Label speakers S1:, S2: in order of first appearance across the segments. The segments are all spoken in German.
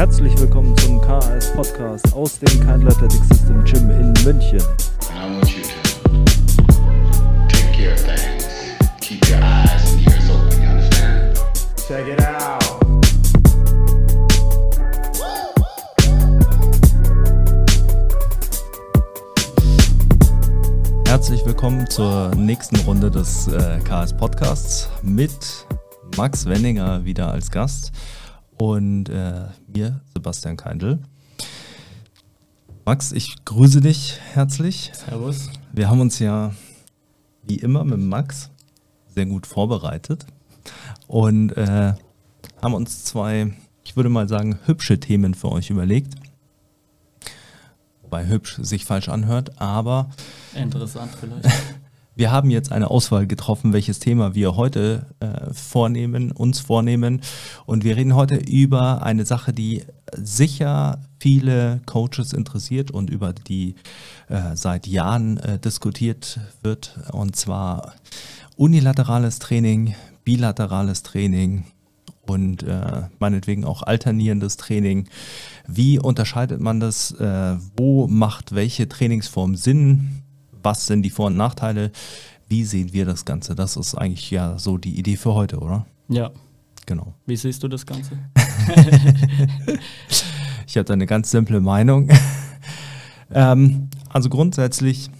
S1: Herzlich willkommen zum KAS Podcast aus dem Kind Athletic System Gym in München.
S2: Check it out.
S1: Herzlich willkommen zur nächsten Runde des äh, KS Podcasts mit Max Wenninger wieder als Gast und äh, mir, Sebastian Keindl. Max, ich grüße dich herzlich.
S3: Servus.
S1: Wir haben uns ja wie immer mit Max sehr gut vorbereitet und äh, haben uns zwei, ich würde mal sagen, hübsche Themen für euch überlegt. Wobei hübsch sich falsch anhört, aber
S3: Interessant vielleicht.
S1: wir haben jetzt eine Auswahl getroffen, welches Thema wir heute äh, vornehmen, uns vornehmen. Und wir reden heute über eine Sache, die sicher viele Coaches interessiert und über die äh, seit Jahren äh, diskutiert wird. Und zwar unilaterales Training, bilaterales Training und äh, meinetwegen auch alternierendes Training. Wie unterscheidet man das? Äh, wo macht welche Trainingsform Sinn? Was sind die Vor- und Nachteile? Wie sehen wir das Ganze? Das ist eigentlich ja so die Idee für heute, oder?
S3: Ja.
S1: Genau.
S3: Wie siehst du das Ganze?
S1: Ich habe da eine ganz simple Meinung. ähm, also grundsätzlich,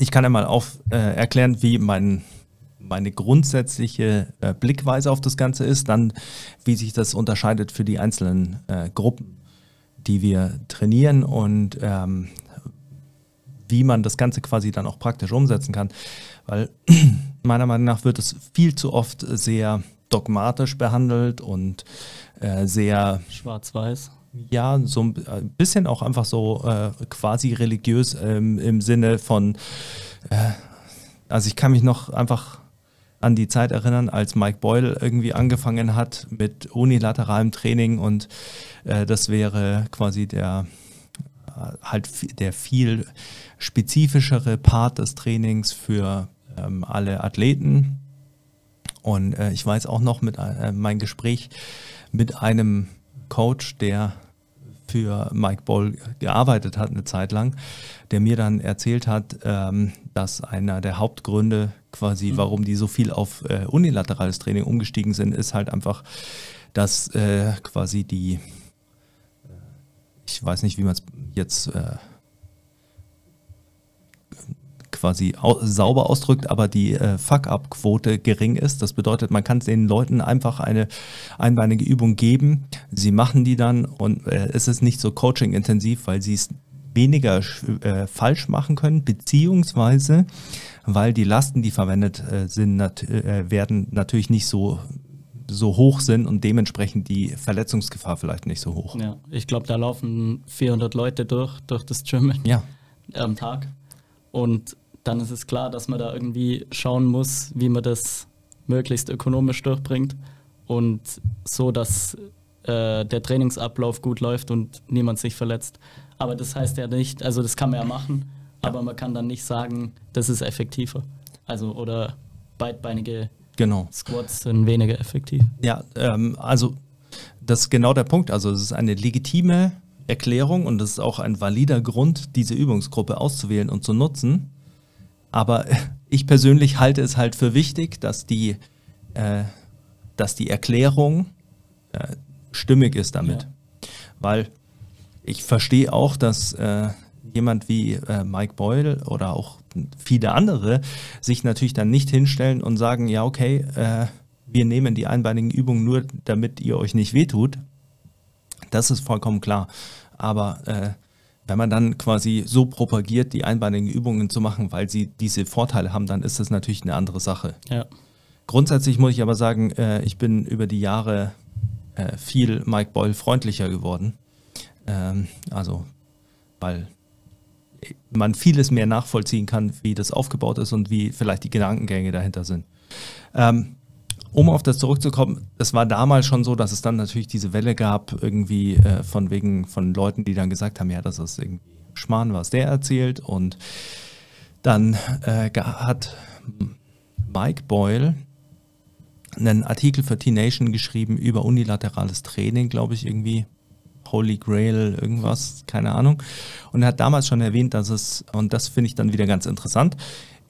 S1: ich kann ja mal auf, äh, erklären, wie mein, meine grundsätzliche äh, Blickweise auf das Ganze ist, dann wie sich das unterscheidet für die einzelnen äh, Gruppen, die wir trainieren und ähm, wie man das Ganze quasi dann auch praktisch umsetzen kann. Weil meiner Meinung nach wird es viel zu oft sehr dogmatisch behandelt und äh, sehr
S3: Schwarz-Weiß.
S1: ja, so ein bisschen auch einfach so äh, quasi religiös ähm, im Sinne von, äh, also ich kann mich noch einfach an die Zeit erinnern, als Mike Boyle irgendwie angefangen hat mit unilateralem Training und äh, das wäre quasi der halt der viel spezifischere Part des Trainings für ähm, alle Athleten. Und äh, ich weiß auch noch mit äh, mein Gespräch mit einem Coach, der für Mike Boll gearbeitet hat eine Zeit lang, der mir dann erzählt hat, ähm, dass einer der Hauptgründe quasi, warum die so viel auf äh, unilaterales Training umgestiegen sind, ist halt einfach, dass äh, quasi die, ich weiß nicht, wie man es jetzt äh, quasi au sauber ausdrückt, aber die äh, Fuck-up-Quote gering ist. Das bedeutet, man kann den Leuten einfach eine einbeinige Übung geben. Sie machen die dann und äh, es ist nicht so coaching-intensiv, weil sie es weniger äh, falsch machen können, beziehungsweise weil die Lasten, die verwendet äh, sind, nat äh, werden natürlich nicht so so hoch sind und dementsprechend die Verletzungsgefahr vielleicht nicht so hoch.
S3: Ja. Ich glaube, da laufen 400 Leute durch, durch das Gym
S1: Ja,
S3: am Tag. Und dann ist es klar, dass man da irgendwie schauen muss, wie man das möglichst ökonomisch durchbringt und so, dass äh, der Trainingsablauf gut läuft und niemand sich verletzt. Aber das heißt ja nicht, also das kann man ja machen, aber man kann dann nicht sagen, das ist effektiver. Also oder beidbeinige
S1: genau.
S3: Squats sind weniger effektiv.
S1: Ja, ähm, also das ist genau der Punkt. Also es ist eine legitime Erklärung und es ist auch ein valider Grund, diese Übungsgruppe auszuwählen und zu nutzen. Aber ich persönlich halte es halt für wichtig, dass die, äh, dass die Erklärung äh, stimmig ist damit.
S3: Ja.
S1: Weil ich verstehe auch, dass äh, jemand wie äh, Mike Boyle oder auch viele andere sich natürlich dann nicht hinstellen und sagen, ja, okay, äh, wir nehmen die einbeinigen Übungen nur, damit ihr euch nicht wehtut. Das ist vollkommen klar. Aber äh, wenn man dann quasi so propagiert, die einbeinigen Übungen zu machen, weil sie diese Vorteile haben, dann ist das natürlich eine andere Sache.
S3: Ja.
S1: Grundsätzlich muss ich aber sagen, äh, ich bin über die Jahre äh, viel Mike Boyle freundlicher geworden. Ähm, also, weil man vieles mehr nachvollziehen kann, wie das aufgebaut ist und wie vielleicht die Gedankengänge dahinter sind. Ähm, um auf das zurückzukommen, es war damals schon so, dass es dann natürlich diese Welle gab, irgendwie äh, von wegen von Leuten, die dann gesagt haben, ja, das ist irgendwie Schmarrn, was der erzählt. Und dann äh, hat Mike Boyle einen Artikel für T-Nation geschrieben über unilaterales Training, glaube ich, irgendwie Holy Grail, irgendwas, keine Ahnung. Und er hat damals schon erwähnt, dass es, und das finde ich dann wieder ganz interessant,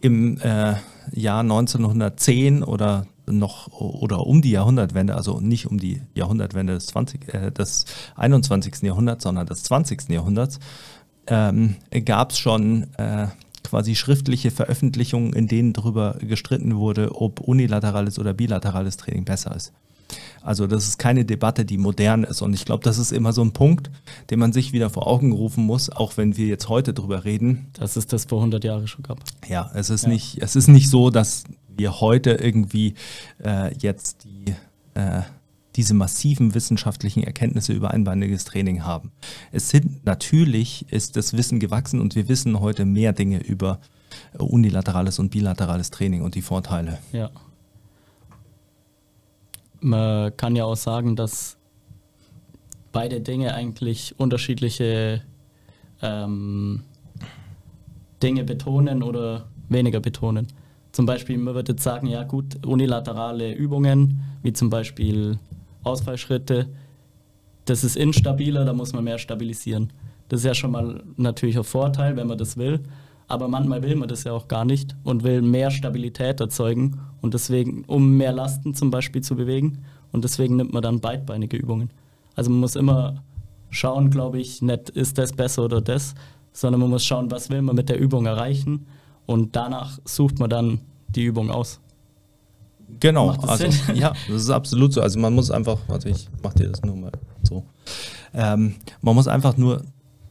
S1: im äh, Jahr 1910 oder noch oder um die Jahrhundertwende, also nicht um die Jahrhundertwende des, 20, äh, des 21. Jahrhunderts, sondern des 20. Jahrhunderts, ähm, gab es schon äh, quasi schriftliche Veröffentlichungen, in denen darüber gestritten wurde, ob unilaterales oder bilaterales Training besser ist. Also das ist keine Debatte, die modern ist. Und ich glaube, das ist immer so ein Punkt, den man sich wieder vor Augen rufen muss, auch wenn wir jetzt heute drüber reden.
S3: Dass es das vor 100 Jahren schon gab.
S1: Ja, es ist, ja. Nicht, es ist nicht so, dass wir heute irgendwie äh, jetzt die, äh, diese massiven wissenschaftlichen Erkenntnisse über einbeiniges Training haben. Es sind natürlich, ist das Wissen gewachsen und wir wissen heute mehr Dinge über unilaterales und bilaterales Training und die Vorteile.
S3: Ja man kann ja auch sagen, dass beide Dinge eigentlich unterschiedliche ähm, Dinge betonen oder weniger betonen. Zum Beispiel, man würde jetzt sagen, ja gut, unilaterale Übungen, wie zum Beispiel Ausfallschritte, das ist instabiler, da muss man mehr stabilisieren. Das ist ja schon mal natürlich ein Vorteil, wenn man das will. Aber manchmal will man das ja auch gar nicht und will mehr Stabilität erzeugen und deswegen, um mehr Lasten zum Beispiel zu bewegen. Und deswegen nimmt man dann beidbeinige Übungen. Also man muss immer schauen, glaube ich, nicht ist das besser oder das, sondern man muss schauen, was will man mit der Übung erreichen und danach sucht man dann die Übung aus.
S1: Genau, also ja, das ist absolut so. Also man muss einfach, warte, ich mach dir das nur mal so. Ähm, man muss einfach nur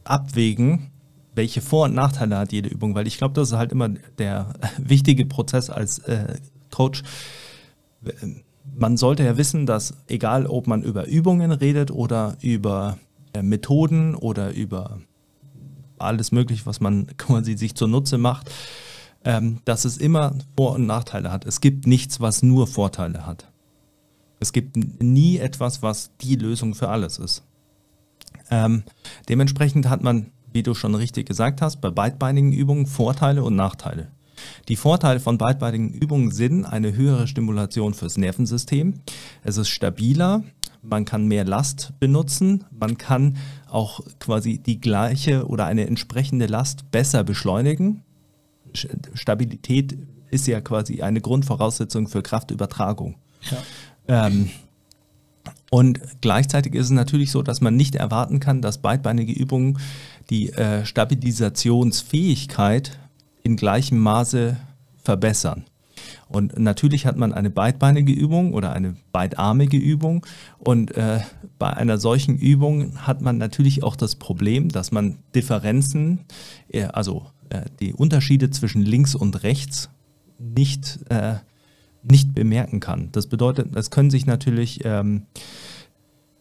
S1: abwägen, welche Vor- und Nachteile hat jede Übung, weil ich glaube, das ist halt immer der wichtige Prozess als äh, Coach. Man sollte ja wissen, dass egal, ob man über Übungen redet oder über äh, Methoden oder über alles Mögliche, was man quasi sich zunutze macht, ähm, dass es immer Vor- und Nachteile hat. Es gibt nichts, was nur Vorteile hat. Es gibt nie etwas, was die Lösung für alles ist. Ähm, dementsprechend hat man wie du schon richtig gesagt hast, bei beidbeinigen Übungen Vorteile und Nachteile. Die Vorteile von beidbeinigen Übungen sind eine höhere Stimulation fürs Nervensystem. Es ist stabiler, man kann mehr Last benutzen, man kann auch quasi die gleiche oder eine entsprechende Last besser beschleunigen. Stabilität ist ja quasi eine Grundvoraussetzung für Kraftübertragung. Ja. Ähm, und gleichzeitig ist es natürlich so, dass man nicht erwarten kann, dass beidbeinige Übungen die äh, Stabilisationsfähigkeit in gleichem Maße verbessern. Und natürlich hat man eine beidbeinige Übung oder eine beidarmige Übung. Und äh, bei einer solchen Übung hat man natürlich auch das Problem, dass man Differenzen, äh, also äh, die Unterschiede zwischen links und rechts nicht, äh, nicht bemerken kann. Das bedeutet, es können sich natürlich ähm,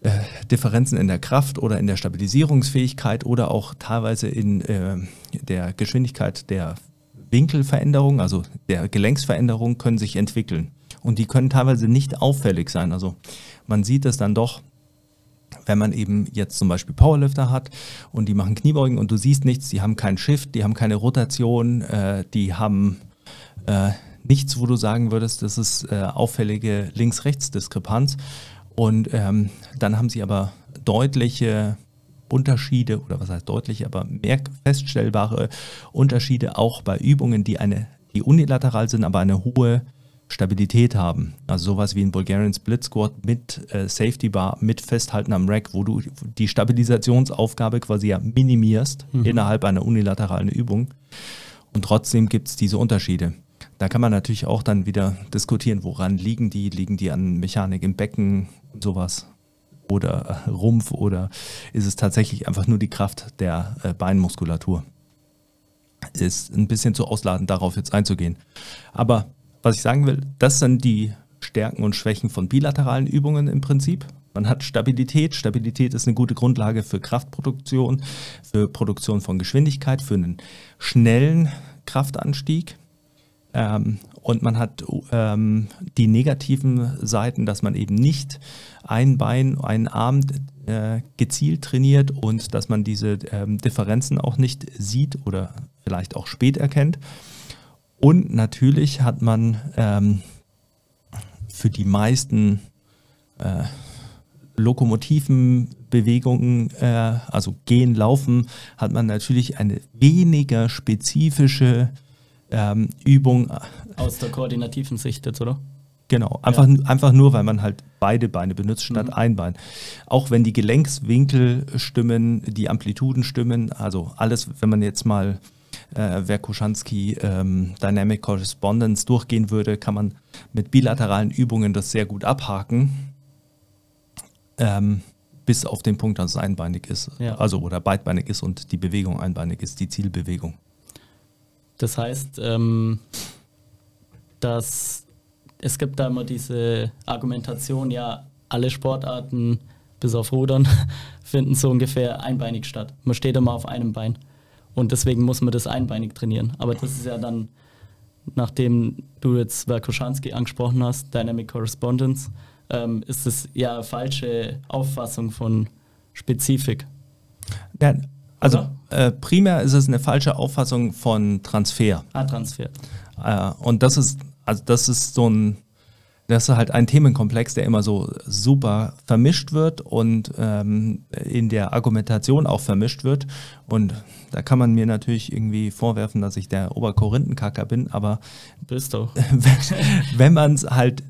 S1: äh, Differenzen in der Kraft oder in der Stabilisierungsfähigkeit oder auch teilweise in äh, der Geschwindigkeit der Winkelveränderung, also der Gelenksveränderung, können sich entwickeln. Und die können teilweise nicht auffällig sein. Also man sieht es dann doch, wenn man eben jetzt zum Beispiel Powerlifter hat und die machen Kniebeugen und du siehst nichts, die haben keinen Shift, die haben keine Rotation, äh, die haben äh, nichts, wo du sagen würdest, das ist äh, auffällige Links-Rechts-Diskrepanz. Und ähm, dann haben sie aber deutliche Unterschiede, oder was heißt deutliche, aber mehr feststellbare Unterschiede auch bei Übungen, die, eine, die unilateral sind, aber eine hohe Stabilität haben. Also sowas wie ein Bulgarian Split Squat mit äh, Safety Bar, mit Festhalten am Rack, wo du die Stabilisationsaufgabe quasi ja minimierst mhm. innerhalb einer unilateralen Übung. Und trotzdem gibt es diese Unterschiede. Da kann man natürlich auch dann wieder diskutieren, woran liegen die? Liegen die an Mechanik im Becken, sowas? Oder Rumpf? Oder ist es tatsächlich einfach nur die Kraft der äh, Beinmuskulatur? Ist ein bisschen zu ausladend, darauf jetzt einzugehen. Aber was ich sagen will, das sind die Stärken und Schwächen von bilateralen Übungen im Prinzip. Man hat Stabilität. Stabilität ist eine gute Grundlage für Kraftproduktion, für Produktion von Geschwindigkeit, für einen schnellen Kraftanstieg. Ähm, und man hat ähm, die negativen Seiten, dass man eben nicht ein Bein, einen Arm äh, gezielt trainiert und dass man diese ähm, Differenzen auch nicht sieht oder vielleicht auch spät erkennt. Und natürlich hat man ähm, für die meisten äh, lokomotiven Bewegungen, äh, also gehen, laufen, hat man natürlich eine weniger spezifische ähm, Übung.
S3: Aus der koordinativen Sicht jetzt, oder?
S1: Genau, einfach, einfach nur, weil man halt beide Beine benutzt statt
S3: Mhm.
S1: ein Bein. Auch wenn die Gelenkswinkel stimmen, die Amplituden stimmen, also alles, wenn man jetzt mal äh, Verkoshansky ähm, Dynamic Correspondence durchgehen würde, kann man mit bilateralen Übungen das sehr gut abhaken, ähm, bis auf den Punkt, dass es einbeinig ist,
S3: Ja.
S1: also oder beidbeinig ist und die Bewegung einbeinig ist, die Zielbewegung.
S3: Das heißt, ähm, dass es gibt da immer diese Argumentation, ja, alle Sportarten bis auf Rudern finden so ungefähr einbeinig statt. Man steht immer auf einem Bein. Und deswegen muss man das einbeinig trainieren. Aber das ist ja dann, nachdem du jetzt Verkoshansky angesprochen hast, Dynamic Correspondence, ähm, ist es ja eine falsche Auffassung von Spezifik.
S1: Ja, also äh, primär ist es eine falsche Auffassung von Transfer.
S3: A-Transfer.
S1: Äh, und das ist, also das ist so ein, das ist halt ein Themenkomplex, der immer so super vermischt wird und ähm, in der Argumentation auch vermischt wird. Und da kann man mir natürlich irgendwie vorwerfen, dass ich der Oberkorinthenkacker bin, aber
S3: Bist doch.
S1: wenn, wenn man es halt,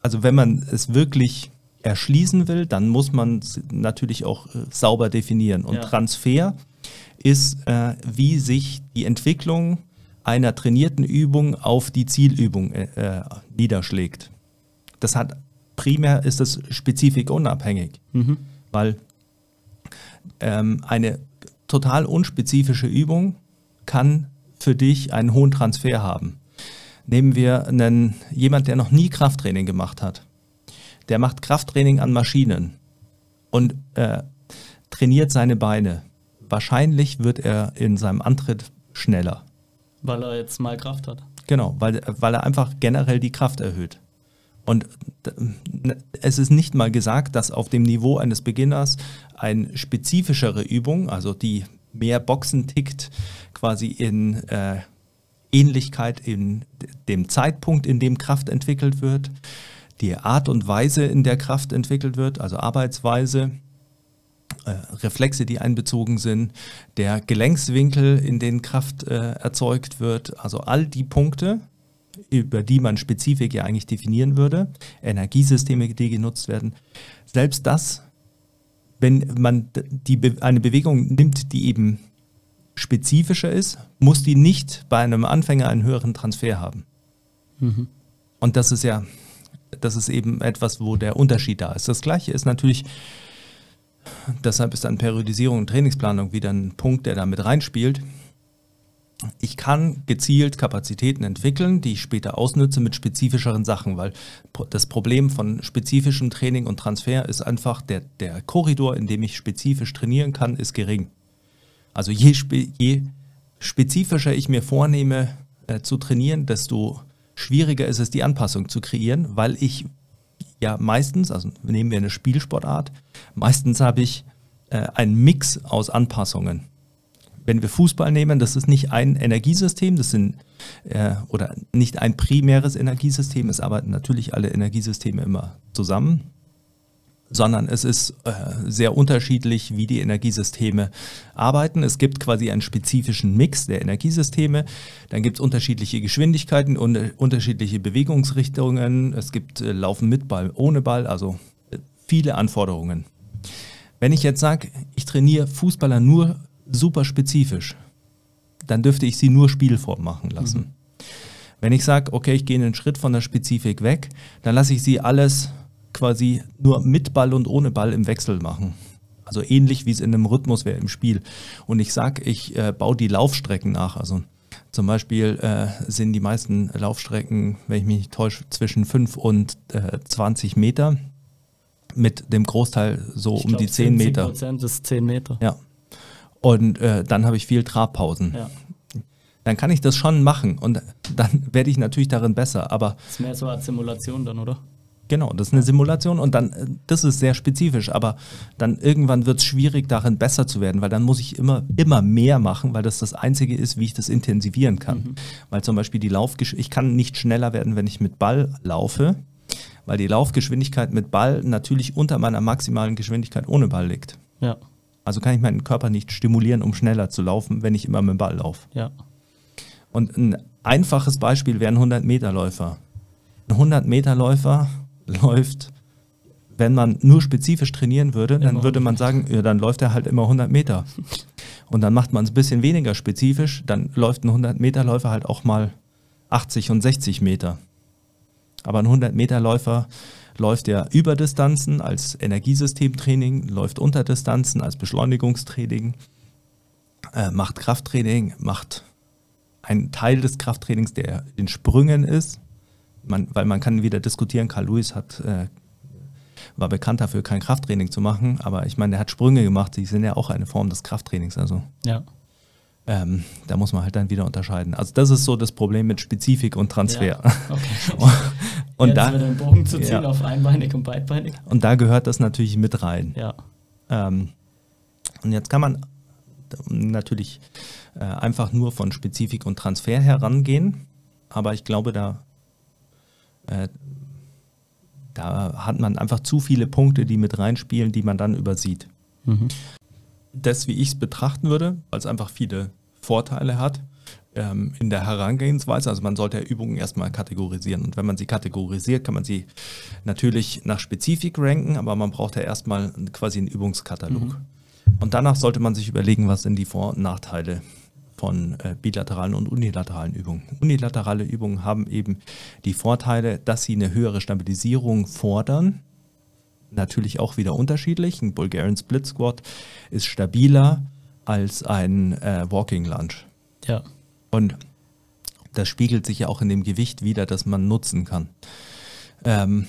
S1: also wenn man es wirklich erschließen will, dann muss man es natürlich auch äh, sauber definieren. Und
S3: Ja.
S1: Transfer ist, äh, wie sich die Entwicklung einer trainierten Übung auf die Zielübung äh, äh, niederschlägt. Das hat primär ist das spezifikunabhängig,
S3: Mhm.
S1: weil ähm, eine total unspezifische Übung kann für dich einen hohen Transfer haben. Nehmen wir einen, jemand, der noch nie Krafttraining gemacht hat. Der macht Krafttraining an Maschinen und äh, trainiert seine Beine. Wahrscheinlich wird er in seinem Antritt schneller.
S3: Weil er jetzt mal Kraft hat.
S1: Genau, weil, weil er einfach generell die Kraft erhöht. Und es ist nicht mal gesagt, dass auf dem Niveau eines Beginners eine spezifischere Übung, also die mehr Boxen tickt, quasi in äh, Ähnlichkeit in dem Zeitpunkt, in dem Kraft entwickelt wird, die Art und Weise, in der Kraft entwickelt wird, also Arbeitsweise, äh, Reflexe, die einbezogen sind, der Gelenkswinkel, in den Kraft äh, erzeugt wird, also all die Punkte, über die man Spezifik ja eigentlich definieren würde, Energiesysteme, die genutzt werden, selbst das, wenn man die, Be- eine Bewegung nimmt, die eben spezifischer ist, muss die nicht bei einem Anfänger einen höheren Transfer haben.
S3: Mhm.
S1: Und das ist ja, das ist eben etwas, wo der Unterschied da ist. Das gleiche ist natürlich, deshalb ist dann Periodisierung und Trainingsplanung wieder ein Punkt, der da mit reinspielt. Ich kann gezielt Kapazitäten entwickeln, die ich später ausnütze mit spezifischeren Sachen, weil das Problem von spezifischem Training und Transfer ist einfach, der, der Korridor, in dem ich spezifisch trainieren kann, ist gering. Also je, spe je spezifischer ich mir vornehme äh, zu trainieren, desto schwieriger ist es, die Anpassung zu kreieren, weil ich ja meistens, also nehmen wir eine Spielsportart, meistens habe ich äh, einen Mix aus Anpassungen. Wenn wir Fußball nehmen, das ist nicht ein Energiesystem, das sind äh, oder nicht ein primäres Energiesystem, es arbeiten natürlich alle Energiesysteme immer zusammen, sondern es ist äh, sehr unterschiedlich, wie die Energiesysteme arbeiten. Es gibt quasi einen spezifischen Mix der Energiesysteme. Dann gibt es unterschiedliche Geschwindigkeiten und äh, unterschiedliche Bewegungsrichtungen. Es gibt äh, Laufen mit Ball, ohne Ball, also äh, viele Anforderungen. Wenn ich jetzt sage, ich trainiere Fußballer nur super spezifisch, dann dürfte ich sie nur Spielform machen lassen. Wenn ich sage, okay, ich gehe einen Schritt von der Spezifik weg, dann lasse ich sie alles quasi nur mit Ball und ohne Ball im Wechsel machen. Also ähnlich wie es in einem Rhythmus wäre im Spiel. Und ich sage, ich äh, baue die Laufstrecken nach. Also zum Beispiel äh, sind die meisten Laufstrecken, wenn ich mich nicht täusche, zwischen 5 und äh, 20 Meter. Mit dem Großteil so
S3: Ich
S1: um
S3: glaub,
S1: die 10 Meter.
S3: Prozent ist 10 Meter.
S1: Ja. Und äh, dann habe ich viel Trabpausen.
S3: Ja.
S1: Dann kann ich das schon machen und dann werde ich natürlich darin besser. Aber
S3: Ist mehr so als Simulation dann, oder?
S1: Genau, das ist eine Simulation und dann, äh, das ist sehr spezifisch. Aber dann irgendwann wird es schwierig, darin besser zu werden, weil dann muss ich immer, immer mehr machen, weil das das Einzige ist, wie ich das intensivieren kann. Weil zum Beispiel die Laufgesch ich kann nicht schneller werden, wenn ich mit Ball laufe, weil die Laufgeschwindigkeit mit Ball natürlich unter meiner maximalen Geschwindigkeit ohne Ball liegt.
S3: Ja,
S1: Also kann ich meinen Körper nicht stimulieren, um schneller zu laufen, wenn ich immer mit dem Ball laufe.
S3: ja,
S1: Und ein einfaches Beispiel wäre ein 100-Meter-Läufer. Ein 100-Meter-Läufer läuft, wenn man nur spezifisch trainieren würde, dann
S3: Immer
S1: würde man sagen, ja, dann läuft er halt immer 100 Meter. Und dann macht man es ein bisschen weniger spezifisch, dann läuft ein 100-Meter-Läufer halt auch mal 80 und 60 Meter. Aber ein 100-Meter-Läufer läuft ja über Distanzen als Energiesystemtraining, läuft unter Distanzen als Beschleunigungstraining, äh, macht Krafttraining, macht einen Teil des Krafttrainings, der in Sprüngen ist. Man, weil man kann wieder diskutieren, Carl Lewis hat, äh, war bekannt dafür, kein Krafttraining zu machen, aber ich meine, der hat Sprünge gemacht, die sind ja auch eine Form des Krafttrainings. Also
S3: ja.
S1: ähm, da muss man halt dann wieder unterscheiden. Also das ist so das Problem mit Spezifik und Transfer.
S3: Ja, okay.
S1: und,
S3: Jetzt
S1: da,
S3: den Bogen zu ziehen
S1: ja.
S3: auf einbeinig und beidbeinig.
S1: und da gehört das natürlich mit rein.
S3: Ja,
S1: Ähm, und jetzt kann man natürlich äh, einfach nur von Spezifik und Transfer herangehen, aber ich glaube, da, äh, da hat man einfach zu viele Punkte, die mit reinspielen, die man dann übersieht.
S3: mhm.
S1: Das, wie ich es betrachten würde, weil es einfach viele Vorteile hat ähm, in der Herangehensweise. Also man sollte ja Übungen erstmal kategorisieren. Und wenn man sie kategorisiert, kann man sie natürlich nach Spezifik ranken, aber man braucht ja erstmal quasi einen Übungskatalog. Und danach sollte man sich überlegen, was sind die Vor- und Nachteile von äh, bilateralen und unilateralen Übungen. Unilaterale Übungen haben eben die Vorteile, dass sie eine höhere Stabilisierung fordern. Natürlich auch wieder unterschiedlich. Ein Bulgarian Split Squat ist stabiler als ein äh, Walking Lunge.
S3: ja,
S1: Und das spiegelt sich ja auch in dem Gewicht wieder, das man nutzen kann. Ähm,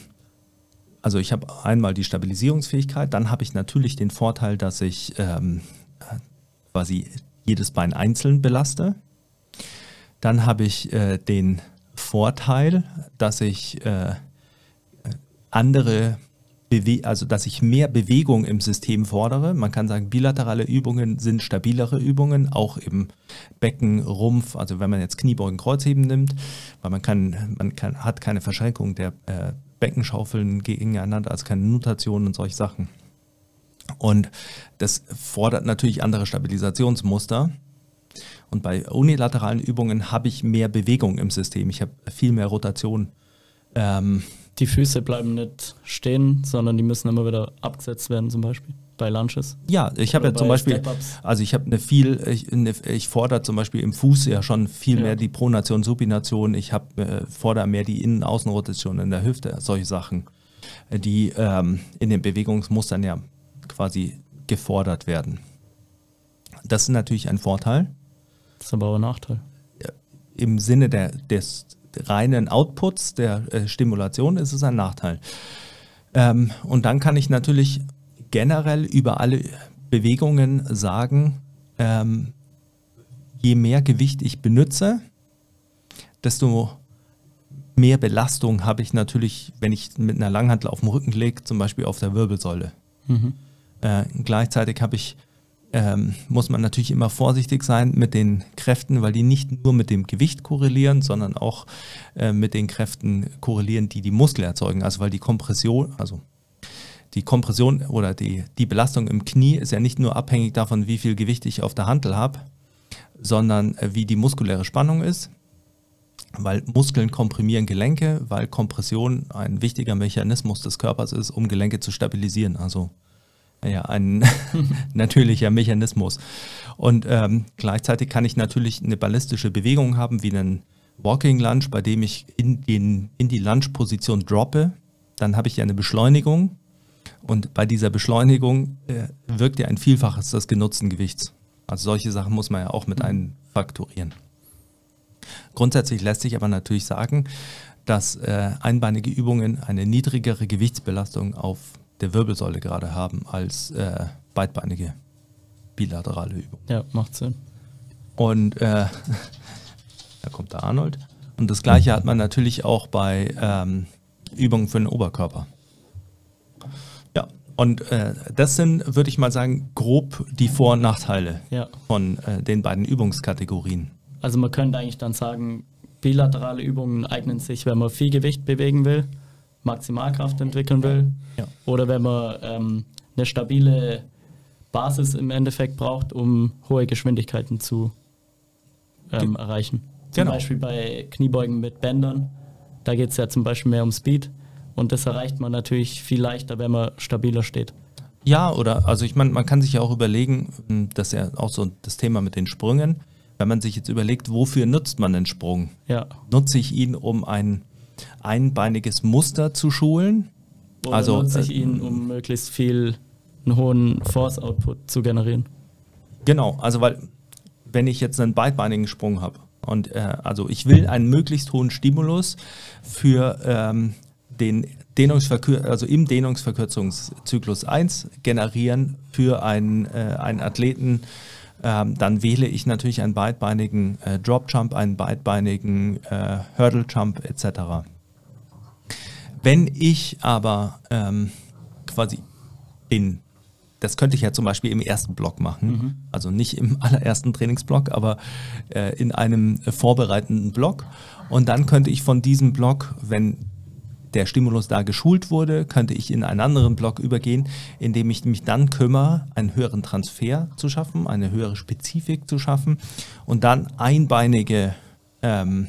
S1: also ich habe einmal die Stabilisierungsfähigkeit, dann habe ich natürlich den Vorteil, dass ich ähm, äh, quasi jedes Bein einzeln belaste. Dann habe ich äh, den Vorteil, dass ich äh, andere Bewe also dass ich mehr Bewegung im System fordere. Man kann sagen, bilaterale Übungen sind stabilere Übungen, auch im Becken, Rumpf, also wenn man jetzt Kniebeugen, Kreuzheben nimmt, weil man kann, man kann, hat keine Verschränkung der äh, Beckenschaufeln gegeneinander, also keine Notation und solche Sachen. Und das fordert natürlich andere Stabilisationsmuster. Und bei unilateralen Übungen habe ich mehr Bewegung im System. Ich habe viel mehr Rotation. Ähm,
S3: die Füße bleiben nicht stehen, sondern die müssen immer wieder abgesetzt werden, zum Beispiel bei Lunches.
S1: ja, ich habe ja zum
S3: bei
S1: Beispiel, also ich habe eine viel, ich, ich fordere zum Beispiel im Fuß ja schon viel
S3: Ja.
S1: mehr die Pronation, Supination. Ich habe äh, fordere mehr die Innen-Außenrotation in der Hüfte, solche Sachen, äh, die ähm, in den Bewegungsmustern ja quasi gefordert werden. Das ist natürlich ein Vorteil.
S3: Das ist aber auch ein Nachteil.
S1: im Sinne der, des reinen Outputs, der äh, Stimulation, ist es ein Nachteil. Ähm, und dann kann ich natürlich generell über alle Bewegungen sagen, ähm, je mehr Gewicht ich benutze, desto mehr Belastung habe ich natürlich, wenn ich mit einer Langhantel auf dem Rücken lege, zum Beispiel auf der Wirbelsäule. Äh, gleichzeitig habe ich, ähm, muss man natürlich immer vorsichtig sein mit den Kräften, weil die nicht nur mit dem Gewicht korrelieren, sondern auch äh, mit den Kräften korrelieren, die die Muskel erzeugen. Also weil die Kompression, also die Kompression oder die, die Belastung im Knie ist ja nicht nur abhängig davon, wie viel Gewicht ich auf der Hantel habe, sondern äh, wie die muskuläre Spannung ist. Weil Muskeln komprimieren Gelenke, weil Kompression ein wichtiger Mechanismus des Körpers ist, um Gelenke zu stabilisieren. Also ja, ein natürlicher Mechanismus. Und ähm, gleichzeitig kann ich natürlich eine ballistische Bewegung haben, wie einen Walking Lunge, bei dem ich in, den, in die Lunge-Position droppe. Dann habe ich ja eine Beschleunigung. Und bei dieser Beschleunigung äh, wirkt ja ein Vielfaches des genutzten Gewichts. Also solche Sachen muss man ja auch mit einfaktorieren. Grundsätzlich lässt sich aber natürlich sagen, dass äh, einbeinige Übungen eine niedrigere Gewichtsbelastung auf der Wirbelsäule gerade haben als äh, beidbeinige bilaterale Übungen.
S3: Ja, macht Sinn.
S1: Und äh, da kommt der Arnold. Und das gleiche hat man natürlich auch bei ähm, Übungen für den Oberkörper. Ja, und äh, das sind, würde ich mal sagen, grob die Vor- und Nachteile
S3: Ja.
S1: von äh, den beiden Übungskategorien.
S3: Also man könnte eigentlich dann sagen, bilaterale Übungen eignen sich, wenn man viel Gewicht bewegen will, Maximalkraft entwickeln will
S1: Ja.
S3: oder wenn man ähm, eine stabile Basis im Endeffekt braucht, um hohe Geschwindigkeiten zu ähm, erreichen. Zum
S1: Genau.
S3: Beispiel bei Kniebeugen mit Bändern, da geht es ja zum Beispiel mehr um Speed und das erreicht man natürlich viel leichter, wenn man stabiler steht.
S1: Ja, oder also ich meine, man kann sich ja auch überlegen, mh, das ist ja auch so das Thema mit den Sprüngen, wenn man sich jetzt überlegt, wofür nutzt man den Sprung?
S3: Ja.
S1: Nutze ich ihn, um ein einbeiniges Muster zu schulen?
S3: Oder
S1: Also,
S3: nutze ich
S1: äh,
S3: ihn, um möglichst viel einen hohen Force-Output zu generieren.
S1: Genau, also weil wenn ich jetzt einen beidbeinigen Sprung habe und äh, also ich will einen möglichst hohen Stimulus für ähm, den Dehnungsverkür also im Dehnungsverkürzungszyklus 1 generieren für einen, äh, einen Athleten, ähm, dann wähle ich natürlich einen beidbeinigen äh, Drop Jump, einen beidbeinigen äh, Hurdle Jump etc. Wenn ich aber ähm, quasi in, das könnte ich ja zum Beispiel im ersten Block machen, also nicht im allerersten Trainingsblock, aber äh, in einem äh, vorbereitenden Block. Und dann könnte ich von diesem Block, wenn der Stimulus da geschult wurde, könnte ich in einen anderen Block übergehen, indem ich mich dann kümmere, einen höheren Transfer zu schaffen, eine höhere Spezifik zu schaffen und dann einbeinige ähm,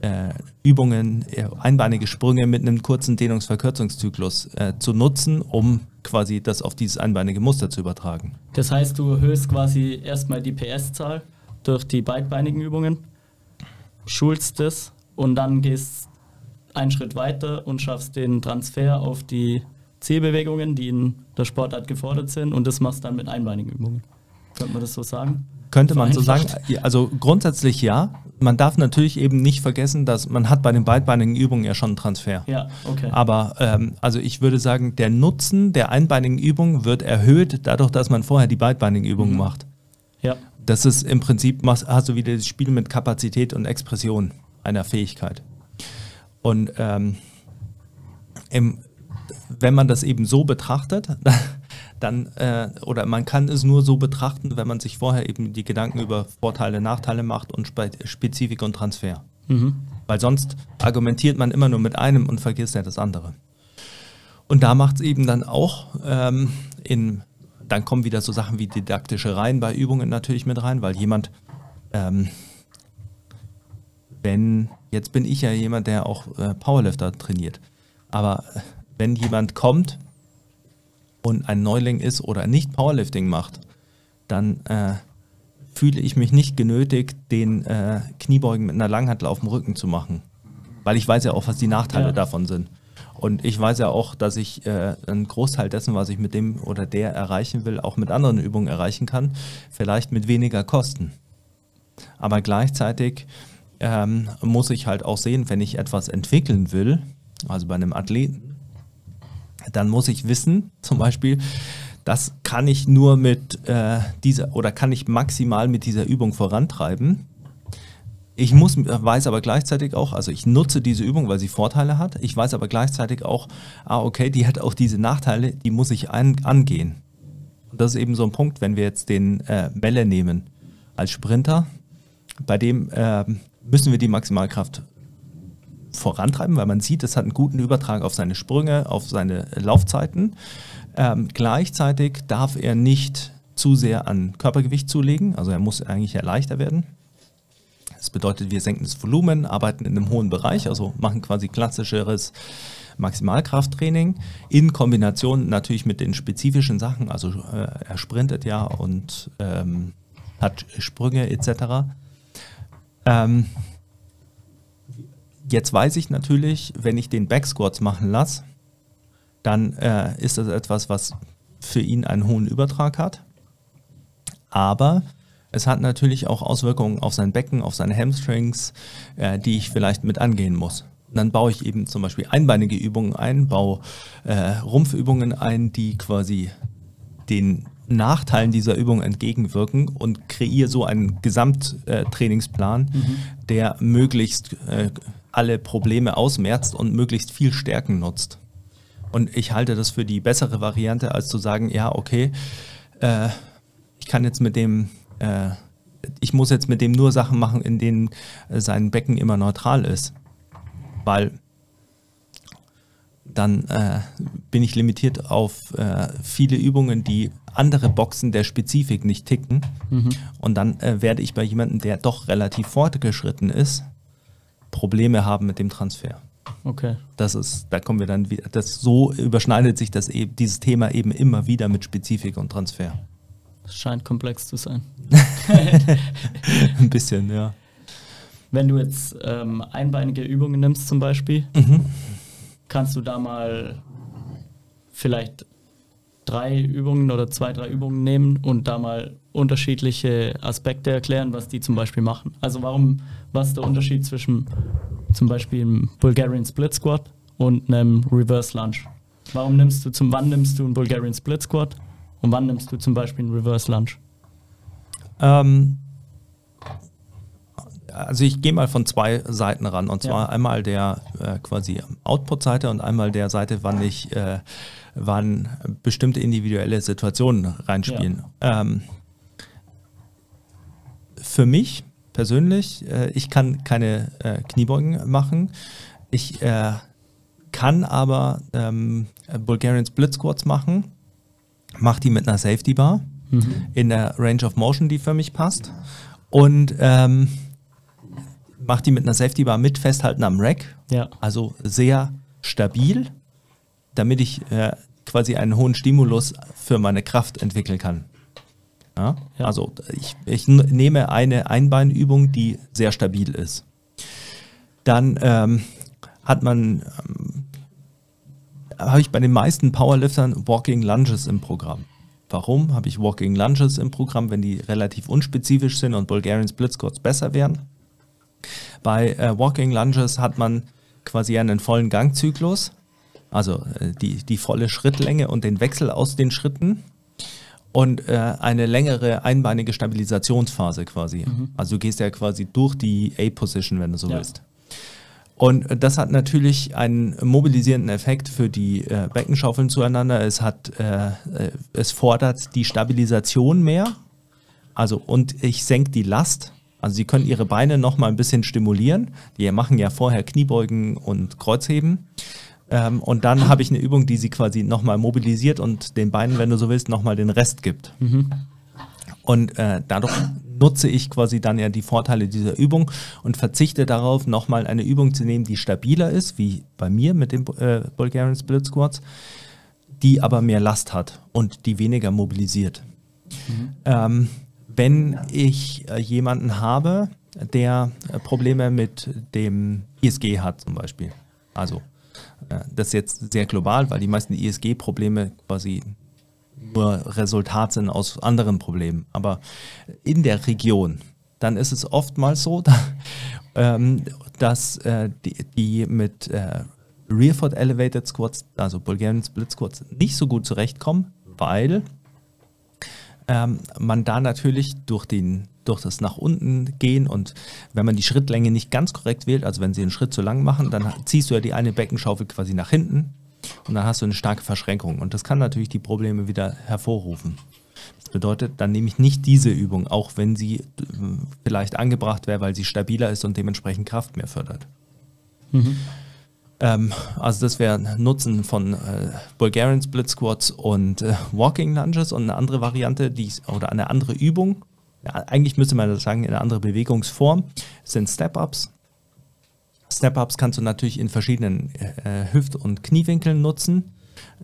S1: äh, Übungen, äh, einbeinige Sprünge mit einem kurzen Dehnungsverkürzungszyklus äh, zu nutzen, um quasi das auf dieses einbeinige Muster zu übertragen.
S3: Das heißt, du erhöhst quasi erstmal die PS-Zahl durch die beidbeinigen Übungen, schulst es und dann gehst einen Schritt weiter und schaffst den Transfer auf die Zielbewegungen, die in der Sportart gefordert sind und das machst dann mit einbeinigen Übungen. Könnte man das so sagen?
S1: Könnte man so sagen, also grundsätzlich ja. Man darf natürlich eben nicht vergessen, dass man hat bei den beidbeinigen Übungen ja schon einen Transfer.
S3: Ja, okay.
S1: Aber ähm, also ich würde sagen, der Nutzen der einbeinigen Übung wird erhöht, dadurch, dass man vorher die beidbeinigen Übungen macht.
S3: Ja,
S1: Das ist im Prinzip, hast du wieder das Spiel mit Kapazität und Expression einer Fähigkeit. Und ähm, im, wenn man das eben so betrachtet, dann, äh, oder man kann es nur so betrachten, wenn man sich vorher eben die Gedanken über Vorteile, Nachteile macht und Spe Spezifik und Transfer.
S3: mhm.
S1: Weil sonst argumentiert man immer nur mit einem und vergisst ja das andere. Und da macht es eben dann auch ähm, in, dann kommen wieder so Sachen wie didaktische Reihen bei Übungen natürlich mit rein, weil jemand, ähm, wenn, jetzt bin ich ja jemand, der auch äh, Powerlifter trainiert, aber äh, wenn jemand kommt und ein Neuling ist oder nicht Powerlifting macht, dann äh, fühle ich mich nicht genötigt, den äh, Kniebeugen mit einer Langhantel auf dem Rücken zu machen. Weil ich weiß ja auch, was die Nachteile
S3: Ja.
S1: davon sind. Und ich weiß ja auch, dass ich äh, einen Großteil dessen, was ich mit dem oder der erreichen will, auch mit anderen Übungen erreichen kann. Vielleicht mit weniger Kosten. Aber gleichzeitig ähm, muss ich halt auch sehen, wenn ich etwas entwickeln will, also bei einem Athleten, dann muss ich wissen, zum Beispiel, das kann ich nur mit äh, dieser oder kann ich maximal mit dieser Übung vorantreiben. Ich muss, weiß aber gleichzeitig auch, also ich nutze diese Übung, weil sie Vorteile hat. Ich weiß aber gleichzeitig auch, ah, okay, die hat auch diese Nachteile, die muss ich an, angehen. Und das ist eben so ein Punkt, wenn wir jetzt den äh, Melle nehmen als Sprinter, bei dem ähm, müssen wir die Maximalkraft vorantreiben, weil man sieht, es hat einen guten Übertrag auf seine Sprünge, auf seine Laufzeiten. Ähm, gleichzeitig darf er nicht zu sehr an Körpergewicht zulegen, also er muss eigentlich ja leichter werden. Das bedeutet, wir senken das Volumen, arbeiten in einem hohen Bereich, also machen quasi klassischeres Maximalkrafttraining in Kombination natürlich mit den spezifischen Sachen, also äh, er sprintet ja und ähm, hat Sprünge etc. Ähm, jetzt weiß ich natürlich, wenn ich den Backsquats machen lasse, dann äh, ist das etwas, was für ihn einen hohen Übertrag hat. Aber es hat natürlich auch Auswirkungen auf sein Becken, auf seine Hamstrings, äh, die ich vielleicht mit angehen muss. Dann baue ich eben zum Beispiel einbeinige Übungen ein, baue äh, Rumpfübungen ein, die quasi den Nachteilen dieser Übung entgegenwirken und kreiere so einen Gesamttrainingsplan, der möglichst äh, alle Probleme ausmerzt und möglichst viel Stärken nutzt. Und ich halte das für die bessere Variante, als zu sagen, ja, okay, äh, ich kann jetzt mit dem, äh, ich muss jetzt mit dem nur Sachen machen, in denen äh, sein Becken immer neutral ist. Weil dann äh, bin ich limitiert auf äh, viele Übungen, die andere Boxen der Spezifik nicht ticken. Und dann äh, werde ich bei jemandem, der doch relativ fortgeschritten ist, Probleme haben mit dem Transfer.
S3: Okay.
S1: Das ist, da kommen wir dann wieder, das so überschneidet sich das eben, dieses Thema eben immer wieder mit Spezifik und Transfer.
S3: Das scheint komplex zu sein.
S1: Ein bisschen, ja.
S3: Wenn du jetzt ähm, einbeinige Übungen nimmst zum Beispiel,
S1: Mhm.
S3: Kannst du da mal vielleicht drei Übungen oder zwei, drei Übungen nehmen und da mal unterschiedliche Aspekte erklären, was die zum Beispiel machen. Also warum, was ist der Unterschied zwischen zum Beispiel einem Bulgarian Split Squat und einem Reverse Lunge? Warum nimmst du zum, wann nimmst du einen Bulgarian Split Squat und wann nimmst du zum Beispiel einen Reverse Lunge?
S1: Ähm, also ich gehe mal von zwei Seiten ran. Und zwar
S3: Ja.
S1: einmal der äh, quasi Output-Seite und einmal der Seite, wann ich äh, wann bestimmte individuelle Situationen reinspielen. Ähm, für mich persönlich, äh, ich kann keine äh, Kniebeugen machen. Ich äh, kann aber ähm, Bulgarian Split Squats machen. Mach die mit einer Safety Bar in der Range of Motion, die für mich passt. Und ähm, mach die mit einer Safety Bar mit Festhalten am Rack.
S3: Ja.
S1: Also sehr stabil, damit ich äh, quasi einen hohen Stimulus für meine Kraft entwickeln kann. Ja?
S3: Ja.
S1: Also ich, ich nehme eine Einbeinübung, die sehr stabil ist. Dann ähm, hat man, ähm, habe ich bei den meisten Powerliftern Walking Lunges im Programm. Warum habe ich Walking Lunges im Programm, wenn die relativ unspezifisch sind und Bulgarian Split Squats besser wären? Bei äh, Walking Lunges hat man quasi einen vollen Gangzyklus, also äh, die, die volle Schrittlänge und den Wechsel aus den Schritten und äh, eine längere einbeinige Stabilisationsphase quasi. Also du gehst ja quasi durch die A-Position, wenn du so
S3: Ja.
S1: willst. Und äh, das hat natürlich einen mobilisierenden Effekt für die äh, Beckenschaufeln zueinander. Es hat, äh, äh, es fordert die Stabilisation mehr. Also und ich senke die Last. Also sie können ihre Beine noch mal ein bisschen stimulieren. Die machen ja vorher Kniebeugen und Kreuzheben. Ähm, und dann habe ich eine Übung, die sie quasi noch mal mobilisiert und den Beinen, wenn du so willst, noch mal den Rest gibt. Und äh, dadurch nutze ich quasi dann ja die Vorteile dieser Übung und verzichte darauf, nochmal eine Übung zu nehmen, die stabiler ist, wie bei mir mit den äh, Bulgarian Split Squats, die aber mehr Last hat und die weniger mobilisiert. Ähm, wenn ich äh, jemanden habe, der äh, Probleme mit dem ISG hat zum Beispiel, also äh, das ist jetzt sehr global, weil die meisten ISG-Probleme quasi nur Resultat sind aus anderen Problemen. Aber in der Region, dann ist es oftmals so, ähm, dass die, mit Rear Foot Elevated Squats, also Bulgarian Split Squats, nicht so gut zurechtkommen, weil ähm, man da natürlich durch, den, durch das nach unten gehen und wenn man die Schrittlänge nicht ganz korrekt wählt, also wenn sie einen Schritt zu lang machen, dann ziehst du ja die eine Beckenschaufel quasi nach hinten und dann hast du eine starke Verschränkung und das kann natürlich die Probleme wieder hervorrufen. Das bedeutet, dann nehme ich nicht diese Übung, auch wenn sie äh, vielleicht angebracht wäre, weil sie stabiler ist und dementsprechend Kraft mehr fördert. Ähm, also das wäre Nutzen von äh, Bulgarian Split Squats und äh, Walking Lunges und eine andere Variante, die oder eine andere Übung. Ja, eigentlich müsste man das sagen, eine andere Bewegungsform sind Step-Ups. Step-Ups kannst du natürlich in verschiedenen äh, Hüft- und Kniewinkeln nutzen.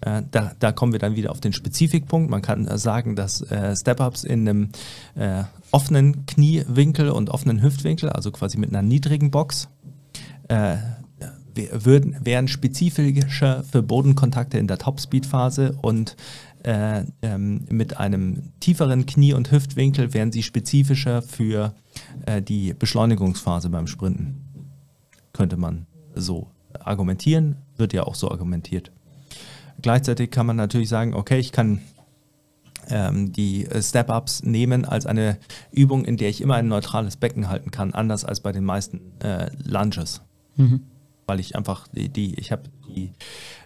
S1: Äh, da, da kommen wir dann wieder auf den Spezifikpunkt. Man kann äh, sagen, dass äh, Step-Ups in einem äh, offenen Kniewinkel und offenen Hüftwinkel, also quasi mit einer niedrigen Box, äh, würden, wären spezifischer für Bodenkontakte in der Topspeed-Phase und äh, ähm, mit einem tieferen Knie- und Hüftwinkel wären sie spezifischer für äh, die Beschleunigungsphase beim Sprinten. Könnte man so argumentieren, wird ja auch so argumentiert. Gleichzeitig kann man natürlich sagen, okay, ich kann ähm, die Step-Ups nehmen als eine Übung, in der ich immer ein neutrales Becken halten kann, anders als bei den meisten äh, Lunges. Weil ich einfach die, die ich habe die,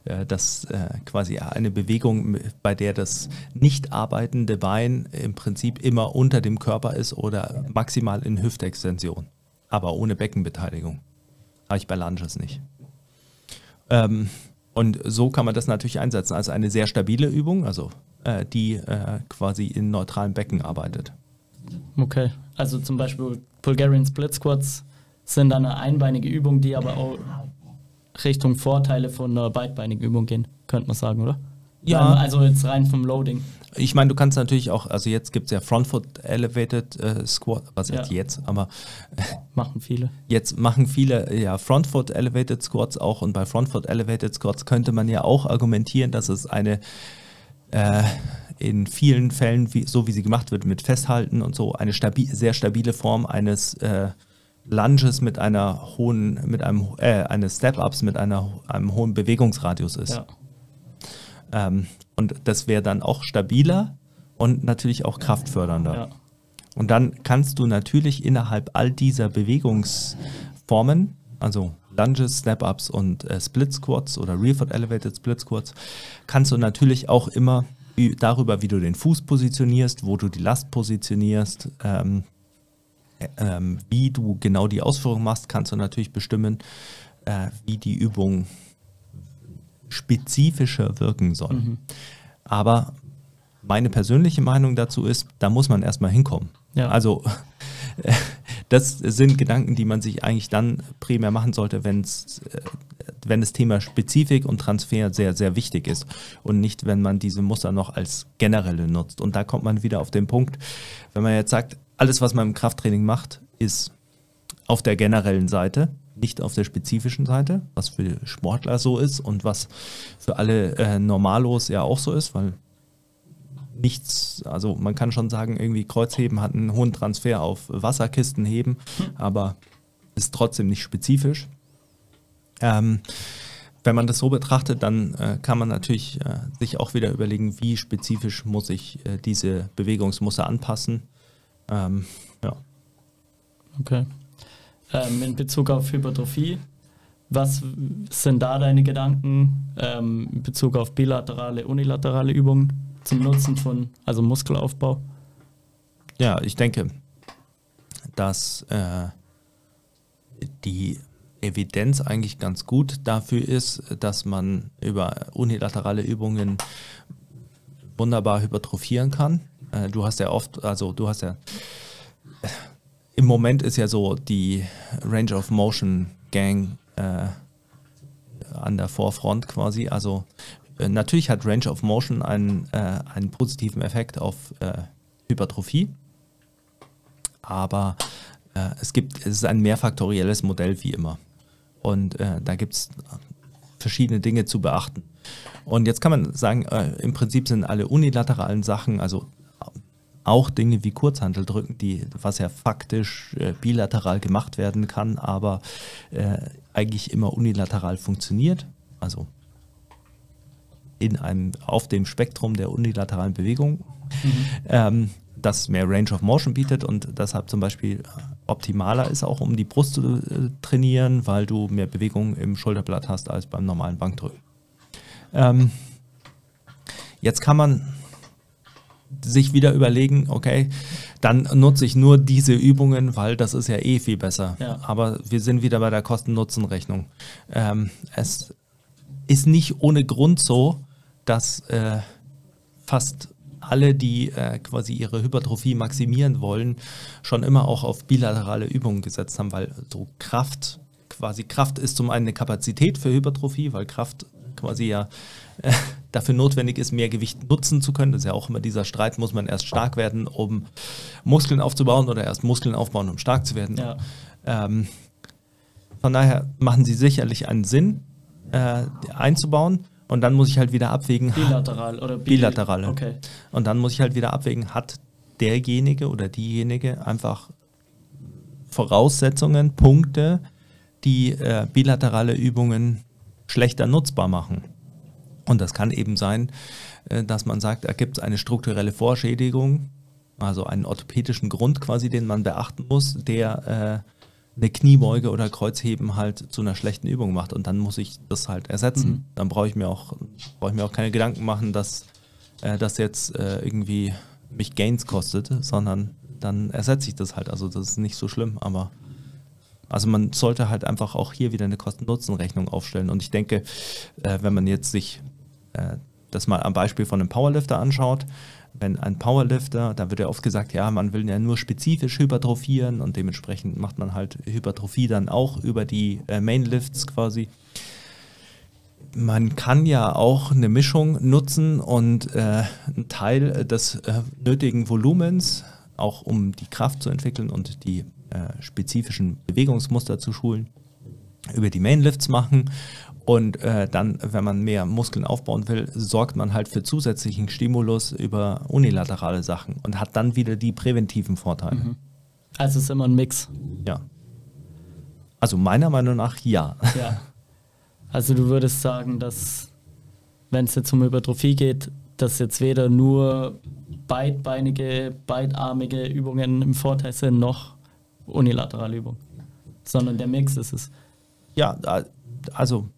S1: äh, das äh, quasi eine Bewegung, bei der das nicht arbeitende Bein im Prinzip immer unter dem Körper ist oder maximal in Hüftextension, aber ohne Beckenbeteiligung. Habe ich bei Lunges nicht. Ähm, Und so kann man das natürlich einsetzen als eine sehr stabile Übung, also äh, die äh, quasi in neutralen Becken arbeitet.
S3: Okay. Also zum Beispiel Bulgarian Split Squats sind dann eine einbeinige Übung, die aber auch Richtung Vorteile von einer beidbeinigen Übung gehen, könnte man sagen, oder?
S1: Ja.
S3: Ähm, Also jetzt rein vom Loading.
S1: Ich meine, du kannst natürlich auch, also jetzt gibt es ja Front Foot Elevated äh, Squat, was heißt
S3: Ja.
S1: jetzt, aber
S3: Machen viele.
S1: Jetzt machen viele ja Front Foot Elevated Squats auch und bei Front Foot Elevated Squats könnte man ja auch argumentieren, dass es eine äh, in vielen Fällen, wie, so wie sie gemacht wird, mit Festhalten und so, eine stabi sehr stabile Form eines äh, Lunges mit einer hohen, mit einem, äh, eines Step-Ups mit einer, einem hohen Bewegungsradius ist.
S3: Ja.
S1: Ähm, und das wäre dann auch stabiler und natürlich auch kraftfördernder.
S3: ja.
S1: Und dann kannst du natürlich innerhalb all dieser Bewegungsformen, also Lunges, Snap-Ups und äh, Split Squats oder Rear Foot Elevated Split Squats, kannst du natürlich auch immer darüber, wie du den Fuß positionierst, wo du die Last positionierst, ähm, äh, ähm, wie du genau die Ausführung machst, kannst du natürlich bestimmen, äh, wie die Übung spezifischer wirken soll. Aber meine persönliche Meinung dazu ist, da muss man erstmal hinkommen.
S3: Ja.
S1: Also das sind Gedanken, die man sich eigentlich dann primär machen sollte, wenn's, äh, wenn das Thema Spezifik und Transfer sehr, sehr wichtig ist und nicht, wenn man diese Muster noch als generelle nutzt. Und da kommt man wieder auf den Punkt, wenn man jetzt sagt, alles, was man im Krafttraining macht, ist auf der generellen Seite, nicht auf der spezifischen Seite, was für Sportler so ist und was für alle äh, Normalos ja auch so ist, weil nichts, also man kann schon sagen, irgendwie Kreuzheben hat einen hohen Transfer auf Wasserkisten heben, aber ist trotzdem nicht spezifisch. Ähm, wenn man das so betrachtet, dann äh, kann man natürlich äh, sich auch wieder überlegen, wie spezifisch muss ich äh, diese Bewegungsmuster anpassen. Ähm, ja.
S3: Okay. Ähm, in Bezug auf Hypertrophie, was sind da deine Gedanken ähm, in Bezug auf bilaterale, unilaterale Übungen zum Nutzen von, also Muskelaufbau?
S1: Ja, ich denke, dass äh, die Evidenz eigentlich ganz gut dafür ist, dass man über unilaterale Übungen wunderbar hypertrophieren kann. Äh, du hast ja oft, also du hast ja, im Moment ist ja so die Range of Motion Gang äh, an der Vorfront quasi. Also äh, natürlich hat Range of Motion einen, äh, einen positiven Effekt auf Hypertrophie, aber es gibt, es ist ein mehrfaktorielles Modell wie immer. Und da gibt es verschiedene Dinge zu beachten. Und jetzt kann man sagen, äh, im Prinzip sind alle unilateralen Sachen, also auch Dinge wie Kurzhanteldrücken, die, was ja faktisch äh, bilateral gemacht werden kann, aber äh, eigentlich immer unilateral funktioniert. Also in einem, auf dem Spektrum der unilateralen Bewegung, ähm, das mehr Range of Motion bietet und deshalb zum Beispiel optimaler ist, auch um die Brust zu äh, trainieren, weil du mehr Bewegung im Schulterblatt hast als beim normalen Bankdrücken. Ähm, jetzt kann man sich wieder überlegen, okay, dann nutze ich nur diese Übungen, weil das ist ja eh viel besser.
S3: Ja.
S1: Aber wir sind wieder bei der Kosten-Nutzen-Rechnung. Ähm, es ist nicht ohne Grund so, dass äh, fast alle, die äh, quasi ihre Hypertrophie maximieren wollen, schon immer auch auf bilaterale Übungen gesetzt haben, weil so Kraft, quasi Kraft ist zum einen eine Kapazität für Hypertrophie, weil Kraft quasi ja äh, dafür notwendig ist, mehr Gewicht nutzen zu können. Das ist ja auch immer dieser Streit, muss man erst stark werden, um Muskeln aufzubauen oder erst Muskeln aufbauen, um stark zu werden.
S3: Ja.
S1: Ähm, von daher machen sie sicherlich einen Sinn äh, einzubauen und dann muss ich halt wieder abwägen,
S3: Bilateral oder bi
S1: Bilaterale.
S3: Okay.
S1: und dann muss ich halt wieder abwägen, hat derjenige oder diejenige einfach Voraussetzungen, Punkte, die äh, bilaterale Übungen schlechter nutzbar machen. Und das kann eben sein, äh, dass man sagt, da gibt es eine strukturelle Vorschädigung, also einen orthopädischen Grund quasi, den man beachten muss, der äh, eine Kniebeuge oder Kreuzheben halt zu einer schlechten Übung macht. Und dann muss ich das halt ersetzen.
S3: Mhm.
S1: Dann brauche ich mir auch brauche ich mir auch keine Gedanken machen, dass äh, das jetzt äh, irgendwie mich Gains kostet, sondern dann ersetze ich das halt. Also das ist nicht so schlimm, aber Also man sollte halt einfach auch hier wieder eine Kosten-Nutzen-Rechnung aufstellen. Und ich denke, äh, wenn man jetzt sich äh, das mal am Beispiel von einem Powerlifter anschaut, wenn ein Powerlifter, da wird ja oft gesagt, ja, man will ja nur spezifisch hypertrophieren und dementsprechend macht man halt Hypertrophie dann auch über die äh, Mainlifts quasi. Man kann ja auch eine Mischung nutzen und äh, einen Teil des äh, nötigen Volumens, auch um die Kraft zu entwickeln und die äh, spezifischen Bewegungsmuster zu schulen, über die Mainlifts machen und äh, dann, wenn man mehr Muskeln aufbauen will, sorgt man halt für zusätzlichen Stimulus über unilaterale Sachen und hat dann wieder die präventiven Vorteile.
S3: Mhm. Also es ist immer ein Mix.
S1: Ja. Also meiner Meinung nach ja.
S3: Ja. Also du würdest sagen, dass wenn es jetzt um Hypertrophie geht, dass jetzt weder nur beidbeinige, beidarmige Übungen im Vorteil sind, noch unilaterale Übungen, sondern der Mix ist es.
S1: Ja, also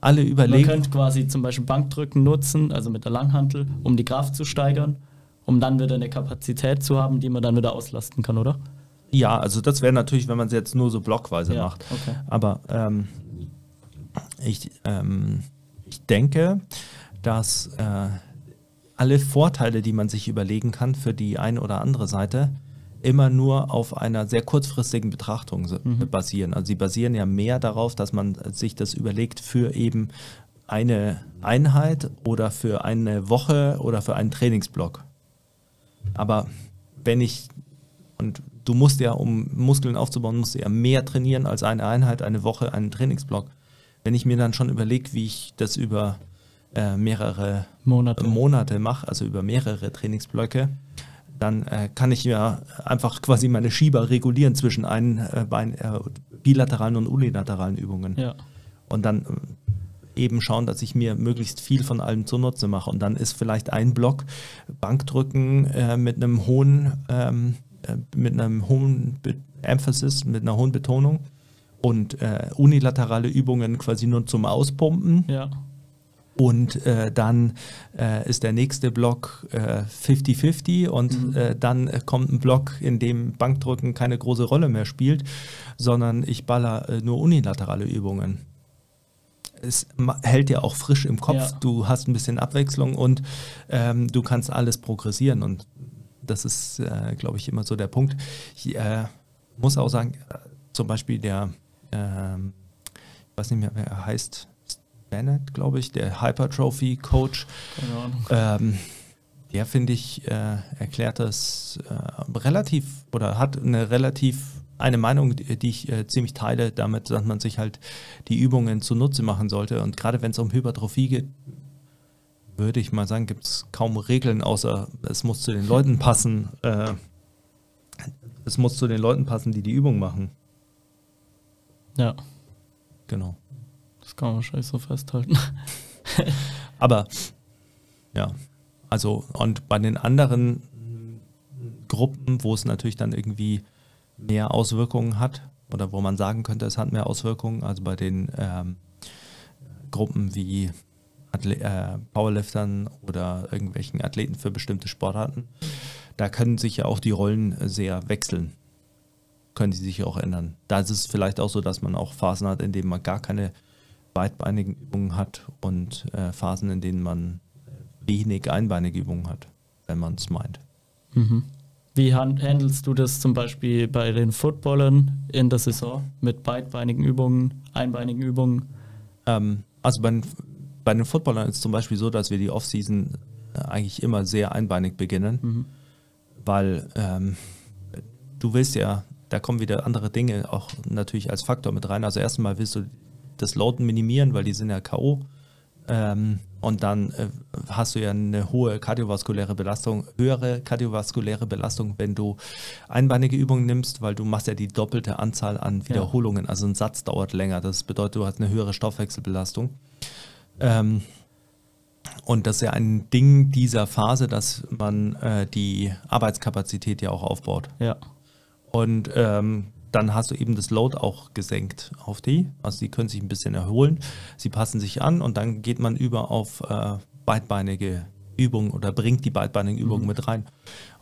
S1: alle
S3: Man
S1: überlegen.
S3: könnte quasi zum Beispiel Bankdrücken nutzen, also mit der Langhantel, um die Kraft zu steigern, um dann wieder eine Kapazität zu haben, die man dann wieder auslasten kann, oder?
S1: Ja, also das wäre natürlich, wenn man es jetzt nur so blockweise
S3: Ja,
S1: macht.
S3: okay.
S1: Aber ähm, ich, ähm, ich denke, dass äh, alle Vorteile, die man sich überlegen kann für die eine oder andere Seite, immer nur auf einer sehr kurzfristigen Betrachtung so- basieren. Also sie basieren ja mehr darauf, dass man sich das überlegt für eben eine Einheit oder für eine Woche oder für einen Trainingsblock. Aber wenn ich, und du musst ja, um Muskeln aufzubauen, musst du ja mehr trainieren als eine Einheit, eine Woche, einen Trainingsblock. Wenn ich mir dann schon überlege, wie ich das über äh, mehrere
S3: Monate.
S1: Monate mache, also über mehrere Trainingsblöcke, dann äh, kann ich ja einfach quasi meine Schieber regulieren zwischen einen äh, Bein, äh, bilateralen und unilateralen Übungen
S3: Ja.
S1: und dann äh, eben schauen, dass ich mir möglichst viel von allem zunutze mache. Und dann ist vielleicht ein Block Bankdrücken äh, mit einem hohen, ähm, äh, mit einem hohen Be Emphasis, mit einer hohen Betonung und unilaterale Übungen quasi nur zum Auspumpen.
S3: Ja.
S1: Und äh, dann äh, ist der nächste Block äh, 50-50 und äh, dann äh, kommt ein Block, in dem Bankdrücken keine große Rolle mehr spielt, sondern ich baller äh, nur unilaterale Übungen. Es hält ja auch frisch im Kopf,
S3: Ja.
S1: du hast ein bisschen Abwechslung und ähm, du kannst alles progressieren und das ist, äh, glaube ich, immer so der Punkt. Ich äh, muss auch sagen, äh, zum Beispiel der, ähm, ich weiß nicht mehr, wer er heißt, Bennett, glaube ich, der Hypertrophy Coach,
S3: Keine Ahnung.
S1: ähm, der finde ich, äh, erklärt das äh, relativ oder hat eine relativ eine Meinung, die die ich äh, ziemlich teile, damit, dass man sich halt die Übungen zunutze machen sollte. Und gerade wenn es um Hypertrophie geht, würde ich mal sagen, gibt es kaum Regeln, außer es muss zu den Leuten passen. Äh, es muss zu den Leuten passen, die die Übung machen.
S3: Ja,
S1: Genau.
S3: Das kann man wahrscheinlich so festhalten.
S1: Aber ja, also und bei den anderen Gruppen, wo es natürlich dann irgendwie mehr Auswirkungen hat oder wo man sagen könnte, es hat mehr Auswirkungen, also bei den ähm, Gruppen wie Atle äh, Powerliftern oder irgendwelchen Athleten für bestimmte Sportarten, da können sich ja auch die Rollen sehr wechseln. Können sie sich auch ändern. Da ist es vielleicht auch so, dass man auch Phasen hat, in denen man gar keine beidbeinigen Übungen hat und äh, Phasen, in denen man wenig einbeinige Übungen hat, wenn man es meint.
S3: Mhm. Wie han- handelst du das zum Beispiel bei den Footballern in der Saison mit beidbeinigen Übungen, einbeinigen Übungen?
S1: Ähm, also bei den, bei den Footballern ist es zum Beispiel so, dass wir die Offseason äh, eigentlich immer sehr einbeinig beginnen,
S3: Mhm.
S1: weil ähm, du willst ja, da kommen wieder andere Dinge auch natürlich als Faktor mit rein. Also erstmal willst du das Loaden minimieren, weil die sind ja K.O. Ähm, und dann äh, hast du ja eine hohe kardiovaskuläre Belastung, höhere kardiovaskuläre Belastung, wenn du einbeinige Übungen nimmst, weil du machst ja die doppelte Anzahl an Wiederholungen. Also ein Satz dauert länger. Das bedeutet, du hast eine höhere Stoffwechselbelastung. Ähm, und das ist ja ein Ding dieser Phase, dass man äh, die Arbeitskapazität ja auch aufbaut.
S3: Ja.
S1: Und ähm, dann hast du eben das Load auch gesenkt auf die. Also die können sich ein bisschen erholen, sie passen sich an und dann geht man über auf äh, beidbeinige Übungen oder bringt die beidbeinigen Übungen mit rein.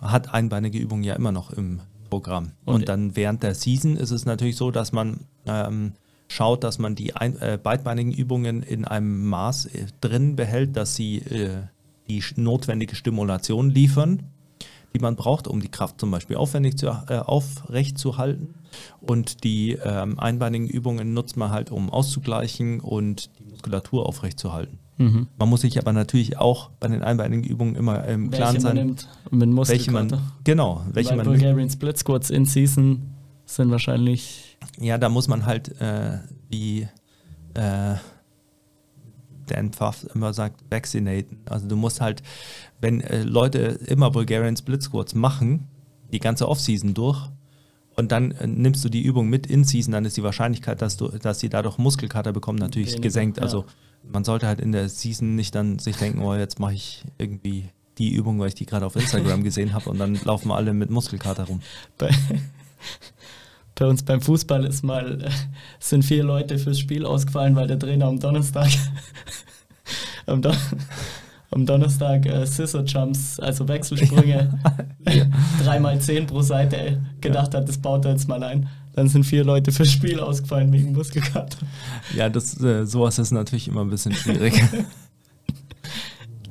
S1: Hat einbeinige Übungen ja immer noch im Programm.
S3: Und-
S1: Und, dann während der Season ist es natürlich so, dass man ähm, schaut, dass man die ein, äh, beidbeinigen Übungen in einem Maß äh, drin behält, dass sie äh, die notwendige Stimulation liefern, die man braucht, um die Kraft zum Beispiel aufwendig zu, äh, aufrecht zu halten. Und die ähm, einbeinigen Übungen nutzt man halt, um auszugleichen und die Muskulatur aufrecht zu halten.
S3: Mhm.
S1: Man muss sich aber natürlich auch bei den einbeinigen Übungen immer im Klaren
S3: Welche man
S1: sein,
S3: nimmt mit
S1: welche man, genau, welche
S3: Weil
S1: man
S3: Bulgarian Split Squats in Season sind wahrscheinlich
S1: Ja, da muss man halt, äh, wie äh, Dan Pfaff immer sagt, vaccinaten. Also du musst halt, wenn äh, Leute immer Bulgarian Split Squats machen, die ganze Offseason durch, und dann äh, nimmst du die Übung mit in Season, dann ist die Wahrscheinlichkeit, dass du, dass sie dadurch Muskelkater bekommen, natürlich
S3: Weniger,
S1: gesenkt.
S3: ja.
S1: Also man sollte halt in der Season nicht dann sich denken, oh, jetzt mache ich irgendwie die Übung, weil ich die gerade auf Instagram gesehen habe und dann laufen alle mit Muskelkater rum.
S3: bei, bei uns beim Fußball ist mal, äh, sind vier Leute fürs Spiel ausgefallen, weil der Trainer am Donnerstag am, Don am Donnerstag äh, Scissor Jumps, also Wechselsprünge, dreimal zehn pro Seite gedacht hat, das baut er jetzt mal ein. Dann sind vier Leute fürs Spiel ausgefallen wegen Muskelkater.
S1: Ja, das, äh, sowas ist natürlich immer ein bisschen schwierig.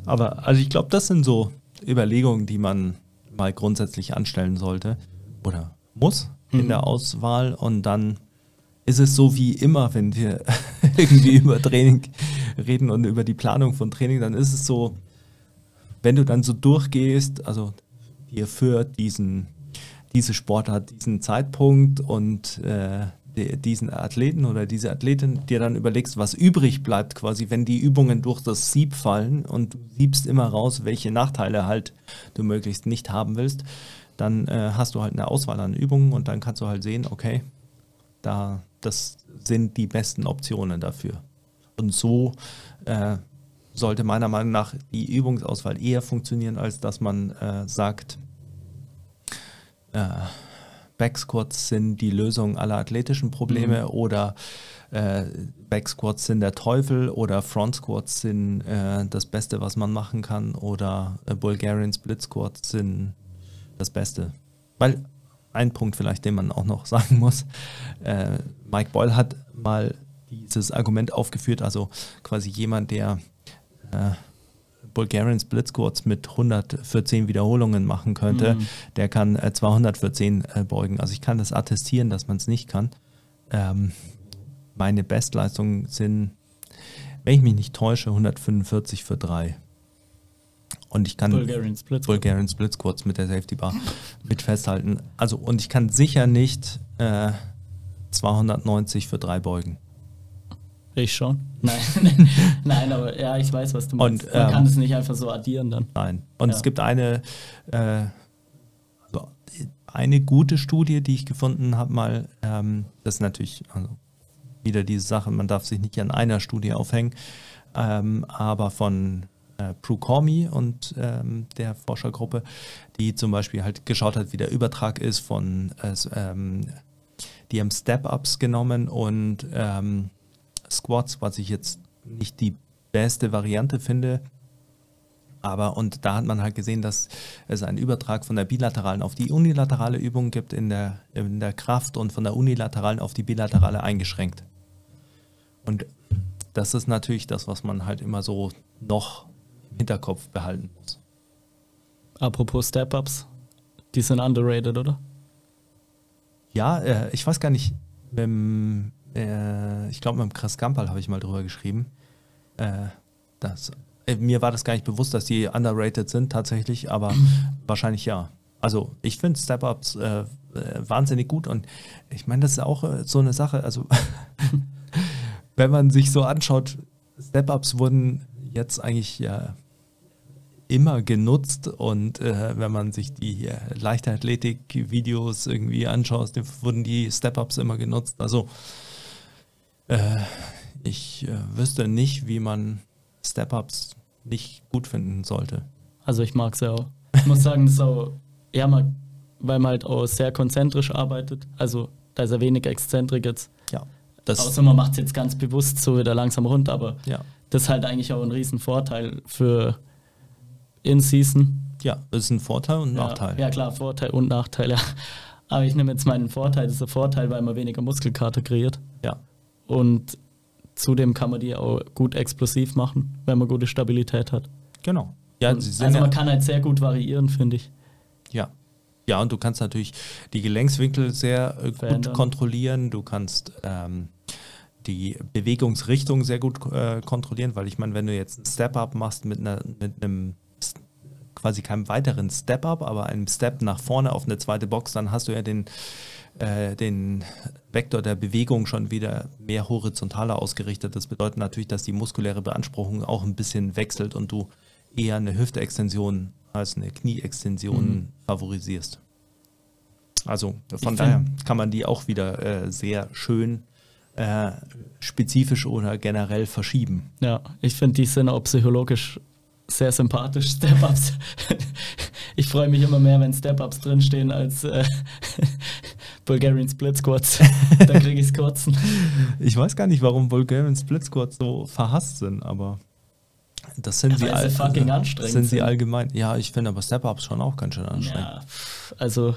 S1: Aber also ich glaube, das sind so Überlegungen, die man mal grundsätzlich anstellen sollte oder muss in
S3: Mhm.
S1: der Auswahl. Und dann ist es so wie immer, wenn wir irgendwie über Training reden und über die Planung von Training, dann ist es so, wenn du dann so durchgehst, also dir für diesen, diese Sportart, diesen Zeitpunkt und äh, die- diesen Athleten oder diese Athletin dir dann überlegst, was übrig bleibt quasi, wenn die Übungen durch das Sieb fallen und du siebst immer raus, welche Nachteile halt du möglichst nicht haben willst, dann äh, hast du halt eine Auswahl an Übungen und dann kannst du halt sehen, okay, da, das sind die besten Optionen dafür. Und so äh, sollte meiner Meinung nach die Übungsauswahl eher funktionieren, als dass man äh, sagt, äh, Backsquats sind die Lösung aller athletischen Probleme oder äh, Backsquats sind der Teufel oder Front Squats sind äh, das Beste, was man machen kann oder äh, Bulgarian Split Squats sind das Beste. Weil ein Punkt vielleicht, den man auch noch sagen muss, äh, Mike Boyle hat mal dieses Argument aufgeführt, also quasi jemand, der äh, Bulgarian Split Squats mit 114 Wiederholungen machen könnte,
S3: Mhm.
S1: der kann äh, 214 äh, beugen. Also ich kann das attestieren, dass man es nicht kann. Ähm, meine Bestleistungen sind, wenn ich mich nicht täusche, 145 für 3. Und ich kann
S3: Bulgarian Split Squat.
S1: Bulgarian Split Squats mit der Safety Bar mit festhalten. Also und ich kann sicher nicht äh, 290 für 3 beugen.
S3: Ich schon. Nein, nein, aber ja, ich weiß, was du meinst.
S1: Und,
S3: Man
S1: ähm,
S3: kann es nicht einfach so addieren dann.
S1: Nein. Und
S3: Ja.
S1: es gibt eine, äh, also eine gute Studie, die ich gefunden habe, mal, ähm, das ist natürlich also wieder diese Sache, man darf sich nicht an einer Studie aufhängen, ähm, aber von äh, Prukomi und ähm, der Forschergruppe, die zum Beispiel halt geschaut hat, wie der Übertrag ist von, äh, ähm, die haben Step-Ups genommen und ähm, Squats, was ich jetzt nicht die beste Variante finde, aber und da hat man halt gesehen, dass es einen Übertrag von der bilateralen auf die unilaterale Übung gibt in der, in der Kraft und von der unilateralen auf die bilaterale eingeschränkt. Und das ist natürlich das, was man halt immer so noch Hinterkopf behalten muss.
S3: Apropos Step-Ups, die sind underrated, oder?
S1: Ja, äh, ich weiß gar nicht, dem, äh, ich glaube, mit dem Chris Gampal habe ich mal drüber geschrieben. Äh, das, äh, mir war das gar nicht bewusst, dass die underrated sind tatsächlich, aber wahrscheinlich ja. Also ich finde Step-Ups äh, äh, wahnsinnig gut und ich meine, das ist auch so eine Sache, also wenn man sich so anschaut, Step-Ups wurden jetzt eigentlich ja immer genutzt und äh, wenn man sich die Leichtathletik-Videos irgendwie anschaut, wurden die Step-Ups immer genutzt. Also äh, ich äh, wüsste nicht, wie man Step-Ups nicht gut finden sollte.
S3: Also ich mag es ja auch. Ich muss sagen, das ist auch, ja, man, weil man halt auch sehr konzentrisch arbeitet. Also da ist ja wenig Exzentrik jetzt.
S1: Ja, das
S3: Außer man macht es jetzt ganz bewusst so wieder langsam runter, aber
S1: ja,
S3: das ist halt eigentlich auch ein riesen Vorteil für In-Season.
S1: ja, das ist ein Vorteil und ein Nachteil.
S3: Ja, ja, klar, Vorteil und Nachteil, ja. Aber ich nehme jetzt meinen Vorteil, das ist der Vorteil, weil man weniger Muskelkater kreiert.
S1: Ja.
S3: Und zudem kann man die auch gut explosiv machen, wenn man gute Stabilität hat.
S1: Genau. Ja,
S3: Und also
S1: ja,
S3: man kann halt sehr gut variieren, finde ich.
S1: ja. Ja, und du kannst natürlich die Gelenkswinkel sehr äh, gut
S3: Verändern.
S1: kontrollieren. Du kannst ähm, die Bewegungsrichtung sehr gut äh, kontrollieren, weil ich meine, wenn du jetzt einen Step-Up machst mit, einer, mit einem quasi keinem weiteren Step-Up, aber einem Step nach vorne auf eine zweite Box, dann hast du ja den, äh, den Vektor der Bewegung schon wieder mehr horizontaler ausgerichtet. Das bedeutet natürlich, dass die muskuläre Beanspruchung auch ein bisschen wechselt und du eher eine Hüftextension als eine Knieextension
S3: Mhm.
S1: favorisierst. Also von
S3: Ich
S1: daher kann man die auch wieder äh, sehr schön äh, spezifisch oder generell verschieben.
S3: Ja, ich finde, die sind auch psychologisch sehr sympathisch, Step-Ups. ich freue mich immer mehr, wenn Step-Ups drinstehen, als äh, Bulgarian Split Squats. da kriege ich es kotzen.
S1: Ich weiß gar nicht, warum Bulgarian Split Squats so verhasst sind, aber das sind
S3: Ja,
S1: sie
S3: sie
S1: all-
S3: fucking
S1: also,
S3: anstrengend
S1: sind sie
S3: sind.
S1: allgemein. Ja, ich finde aber Step-Ups schon auch ganz schön anstrengend.
S3: Ja, also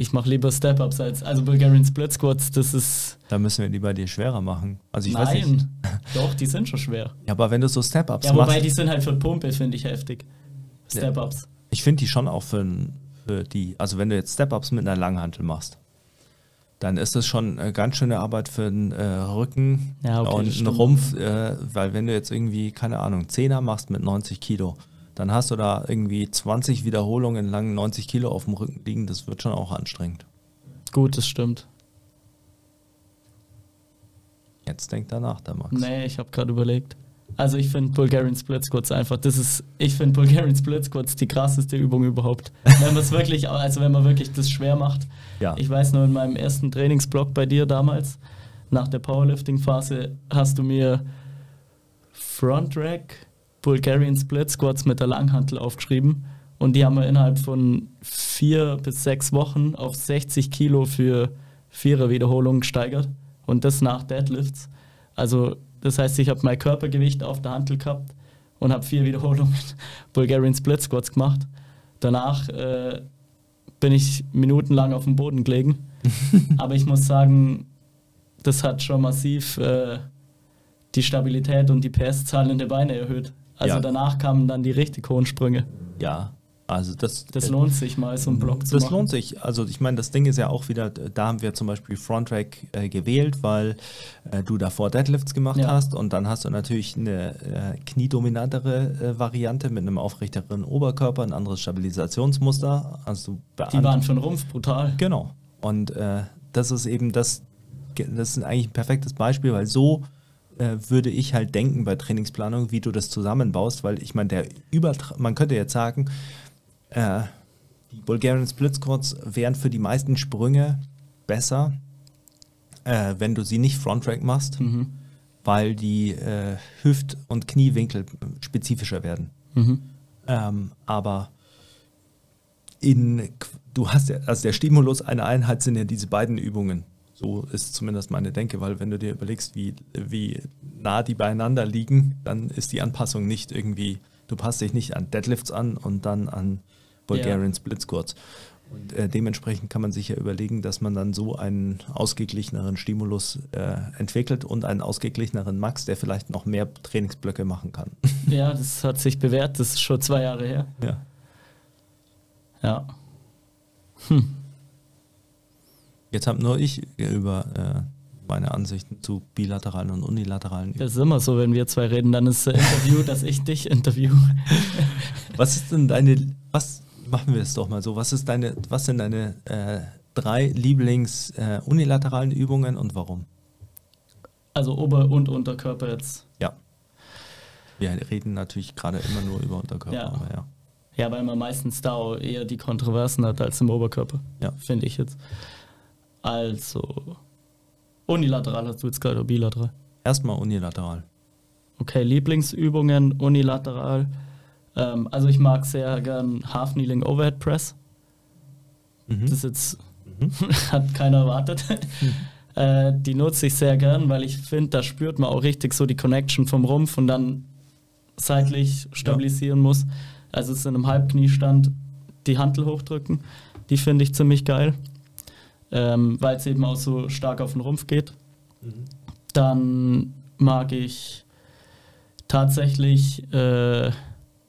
S3: ich mache lieber Step-Ups als also Bulgarian Split Squats, das ist.
S1: Da müssen wir die bei dir schwerer machen. Also ich weiß nicht.
S3: Nein, doch, die sind schon schwer.
S1: Ja, aber wenn du so Step-Ups
S3: Ja, wobei
S1: machst,
S3: die sind halt für Pumpe, finde ich heftig. Step-Ups.
S1: ich finde die schon auch für, für die, also wenn du jetzt Step-Ups mit einer Langhantel machst, dann ist das schon eine ganz schöne Arbeit für den äh, Rücken
S3: Ja, okay,
S1: und
S3: stimmt.
S1: Rumpf, äh, weil wenn du jetzt irgendwie, keine Ahnung, Zehner machst mit 90 Kilo, dann hast du da irgendwie 20 Wiederholungen lang 90 Kilo auf dem Rücken liegen, das wird schon auch anstrengend.
S3: Gut, das stimmt.
S1: Jetzt denk danach, der Max.
S3: Nee, ich habe gerade überlegt. Also ich finde Bulgarian Split Squats einfach, das ist, ich finde Bulgarian Split Squats die krasseste Übung überhaupt. wenn man es wirklich, also wenn man wirklich das schwer macht.
S1: Ja.
S3: Ich weiß nur in meinem ersten Trainingsblock bei dir damals, nach der Powerlifting-Phase, hast du mir Front Rack Bulgarian Split Squats mit der Langhantel aufgeschrieben. Und die haben wir innerhalb von vier bis sechs Wochen auf 60 Kilo für vierer Wiederholungen gesteigert. Und das nach Deadlifts. Also, das heißt, ich habe mein Körpergewicht auf der Hantel gehabt und habe vier Wiederholungen Bulgarian Split Squats gemacht. Danach äh, bin ich minutenlang auf dem Boden gelegen. Aber ich muss sagen, das hat schon massiv äh, die Stabilität und die PS-Zahlen in den Beinen erhöht. Also
S1: Ja.
S3: danach kamen dann die richtig hohen Sprünge.
S1: Ja, also das,
S3: Das
S1: äh,
S3: lohnt sich mal, so einen Block zu
S1: Das
S3: machen.
S1: lohnt sich. Also ich meine, das Ding ist ja auch wieder, da haben wir zum Beispiel Frontrack äh, gewählt, weil äh, du davor Deadlifts gemacht
S3: Ja.
S1: hast und dann hast du natürlich eine äh, kniedominantere äh, Variante mit einem aufrechteren Oberkörper, ein anderes Stabilisationsmuster. Also
S3: Die waren für den Rumpf brutal.
S1: Genau. Und äh, das ist eben das, das ist eigentlich ein perfektes Beispiel, weil so äh, würde ich halt denken bei Trainingsplanung, wie du das zusammenbaust, weil ich meine, der Übertra man könnte jetzt sagen, äh, die Bulgarian Split Squats wären für die meisten Sprünge besser, äh, wenn du sie nicht Frontrack machst,
S3: Mhm.
S1: weil die äh, Hüft- und Kniewinkel spezifischer werden.
S3: Mhm.
S1: Ähm, aber in, du hast ja, also der Stimulus einer Einheit sind ja diese beiden Übungen. So ist zumindest meine Denke, weil wenn du dir überlegst, wie, wie nah die beieinander liegen, dann ist die Anpassung nicht irgendwie, du passt dich nicht an Deadlifts an und dann an Bulgarian Split Squats. Und äh, dementsprechend kann man sich ja überlegen, dass man dann so einen ausgeglicheneren Stimulus äh, entwickelt und einen ausgeglicheneren Max, der vielleicht noch mehr Trainingsblöcke machen kann.
S3: Ja, das hat sich bewährt. Das ist schon zwei Jahre her.
S1: ja.
S3: Ja.
S1: Jetzt habe nur ich über äh, meine Ansichten zu bilateralen und unilateralen.
S3: Das ist immer so, wenn wir zwei reden, dann ist ein Interview, dass ich dich interview.
S1: Was ist denn deine, was machen wir es doch mal so, was ist deine, was sind deine äh, drei Lieblings äh, unilateralen Übungen und warum?
S3: Also Ober- und Unterkörper jetzt.
S1: Ja. Wir reden natürlich gerade immer nur über Unterkörper,
S3: Ja.
S1: aber ja.
S3: Ja, weil man meistens da eher die Kontroversen hat als im Oberkörper.
S1: Ja.
S3: Finde ich jetzt. Also, unilateral hast du jetzt gerade oder bilateral?
S1: Erstmal unilateral.
S3: Okay, Lieblingsübungen unilateral. Ähm, also ich mag sehr gern Half Kneeling Overhead Press.
S1: Mhm.
S3: Das jetzt
S1: Mhm.
S3: hat keiner erwartet. äh, die nutze ich sehr gern, weil ich finde, da spürt man auch richtig so die Connection vom Rumpf und dann seitlich stabilisieren muss. Also es ist in einem Halbkniestand die Hantel hochdrücken. Die finde ich ziemlich geil. Ähm, weil es eben auch so stark auf den Rumpf geht. Dann mag ich tatsächlich äh,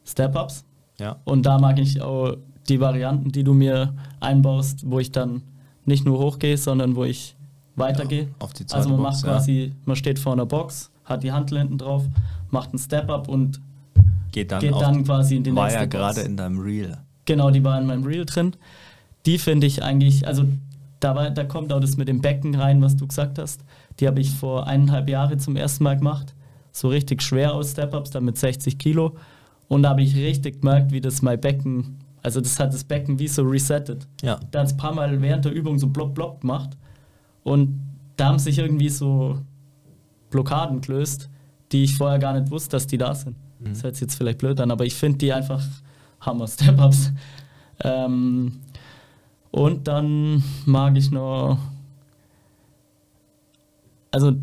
S3: Step-Ups.
S1: Ja.
S3: Und da mag ich auch die Varianten, die du mir einbaust, wo ich dann nicht nur hochgehe, sondern wo ich weitergehe.
S1: auf die zweite
S3: also man
S1: Box,
S3: macht
S1: ja.
S3: quasi, man steht vor einer Box, hat die Handel hinten drauf, macht einen Step-Up und
S1: Geht dann,
S3: geht dann quasi in die
S1: war
S3: nächste
S1: ja
S3: Box.
S1: gerade in deinem Reel.
S3: Genau, die war in meinem Reel drin. Die finde ich eigentlich, also da, war, da kommt auch das mit dem Becken rein, was du gesagt hast. Die habe ich vor eineinhalb Jahren zum ersten Mal gemacht. So richtig schwer aus Step-Ups, dann mit 60 Kilo. Und da habe ich richtig gemerkt, wie das mein Becken, also das hat das Becken wie so resettet.
S1: Ja.
S3: Da hat es ein paar Mal während der Übung so blopp, blopp gemacht. Und da haben sich irgendwie so Blockaden gelöst, die ich vorher gar nicht wusste, dass die da sind. Das hört sich jetzt vielleicht blöd an, aber ich finde die einfach Hammer Step-Ups. Ähm, und dann mag ich noch. Also,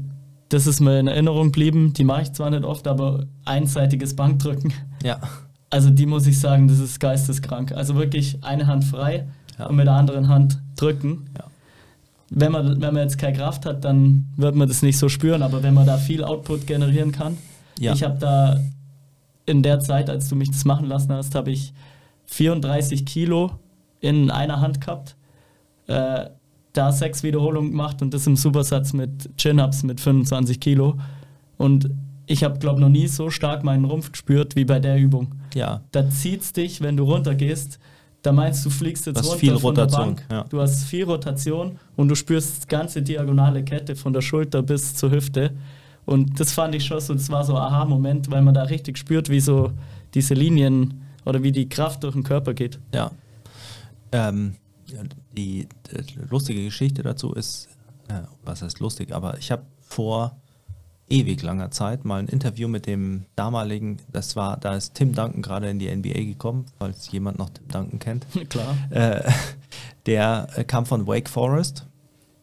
S3: das ist mir in Erinnerung geblieben. Die mache ich zwar nicht oft, aber einseitiges Bankdrücken.
S1: Ja.
S3: Also, die muss ich sagen, das ist geisteskrank. Also wirklich eine Hand frei
S1: Ja.
S3: und mit der anderen Hand drücken.
S1: Ja.
S3: Wenn man, wenn man jetzt keine Kraft hat, dann wird man das nicht so spüren, aber wenn man da viel Output generieren kann.
S1: Ja.
S3: Ich habe da in der Zeit, als du mich das machen lassen hast, habe ich 34 Kilo in einer Hand gehabt. Äh, da sechs Wiederholungen gemacht und das im Supersatz mit Chin-Ups mit 25 Kilo. Und ich habe, glaube noch nie so stark meinen Rumpf gespürt wie bei der Übung.
S1: Ja.
S3: Da zieht's dich, wenn du runtergehst. Da meinst du, fliegst jetzt runter
S1: viel
S3: von der Bank.
S1: ja.
S3: Du hast viel Rotation und du spürst die ganze diagonale Kette von der Schulter bis zur Hüfte. Und das fand ich schon so, das war so ein Aha-Moment, weil man da richtig spürt, wie so diese Linien oder wie die Kraft durch den Körper geht.
S1: Ja. Ähm, die, die lustige Geschichte dazu ist, äh, was heißt lustig, aber ich habe vor ewig langer Zeit mal ein Interview mit dem damaligen, das war, da ist Tim Duncan gerade in die NBA gekommen, falls jemand noch Tim Duncan kennt.
S3: Klar.
S1: Äh, der kam von Wake Forest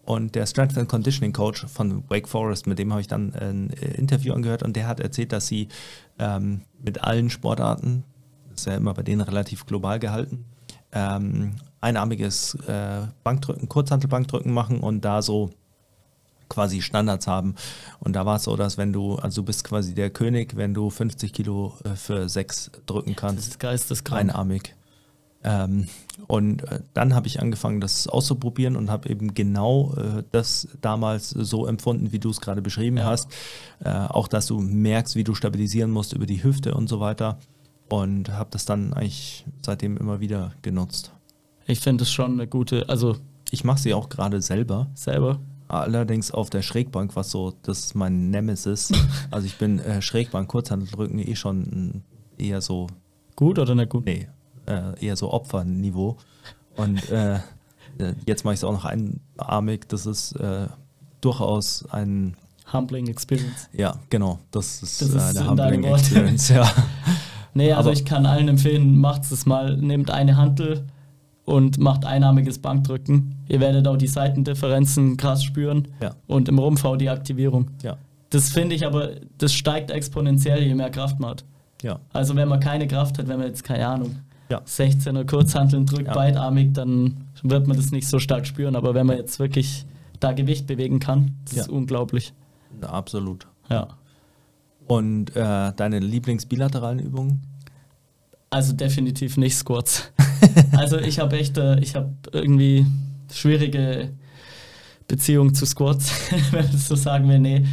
S1: und der Strength and Conditioning Coach von Wake Forest, mit dem habe ich dann ein äh, Interview angehört und der hat erzählt, dass sie ähm, mit allen Sportarten, das ist ja immer bei denen relativ global gehalten, ähm, einarmiges äh, Bankdrücken, Kurzhantelbankdrücken machen und da so quasi Standards haben. Und da war es so, dass wenn du, also du bist quasi der König, wenn du 50 Kilo äh, für sechs drücken
S3: Das
S1: kannst
S3: ist geisteskrank.
S1: einarmig. Ähm, und äh, dann habe ich angefangen, das auszuprobieren und habe eben genau äh, das damals so empfunden, wie du es gerade beschrieben
S3: Ja.
S1: hast. Äh, auch, dass du merkst, wie du stabilisieren musst über die Hüfte und so weiter. Und habe das dann eigentlich seitdem immer wieder genutzt.
S3: Ich finde es schon eine gute, also
S1: Ich mache sie auch gerade selber,
S3: selber.
S1: allerdings auf der Schrägbank, was so, das ist mein Nemesis. also ich bin äh, Schrägbank, Kurzhanteldrücken eh schon äh, eher so
S3: Gut oder nicht gut?
S1: Nee, äh, eher so Opferniveau. Und äh, äh, jetzt mache ich es auch noch einarmig. Das ist äh, durchaus ein,
S3: Humbling Experience.
S1: ja, genau, das ist,
S3: Das ist
S1: äh,
S3: in
S1: eine Humbling. Experience, ja.
S3: Nee, also
S1: Aber-
S3: ich kann allen empfehlen, macht es mal, nehmt eine Hantel und macht einarmiges Bankdrücken. Ihr werdet auch die Seitendifferenzen krass spüren
S1: Ja.
S3: und im Rumpf auch die Aktivierung.
S1: Ja,
S3: Das finde ich aber, das steigt exponentiell, je mehr Kraft man hat.
S1: ja,
S3: Also wenn man keine Kraft hat, wenn man jetzt, keine Ahnung,
S1: ja.
S3: 16er Kurzhanteln drückt,
S1: Ja.
S3: beidarmig, dann wird man das nicht so stark spüren. Aber wenn man jetzt wirklich da Gewicht bewegen kann, das
S1: Ja.
S3: ist unglaublich.
S1: Na, absolut.
S3: Ja.
S1: Und äh, deine Lieblingsbilateralen Übungen?
S3: Also definitiv nicht Squats. also ich habe echt, äh, ich habe irgendwie schwierige Beziehung zu Squats, wenn es so sagen will. Nee,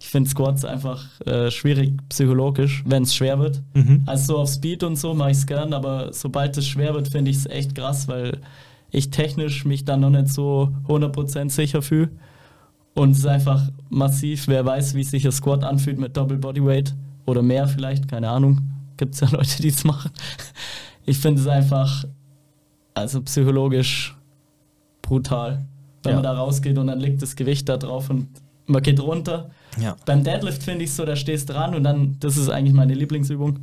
S3: ich finde Squats einfach äh, schwierig psychologisch, wenn es schwer wird.
S1: Mhm.
S3: Also so auf Speed und so mache ich es gern, aber sobald es schwer wird, finde ich es echt krass, weil ich technisch mich dann noch nicht so 100% sicher fühle. Und es ist einfach massiv, wer weiß, wie sich ein Squat anfühlt mit Double Bodyweight oder mehr vielleicht, keine Ahnung. Gibt es ja Leute, die es machen. Ich finde es einfach, also psychologisch brutal, wenn
S1: Ja.
S3: man da rausgeht und dann liegt das Gewicht da drauf und man geht runter.
S1: Ja,
S3: Beim Deadlift finde ich so, da stehst dran und dann, das ist eigentlich meine Lieblingsübung,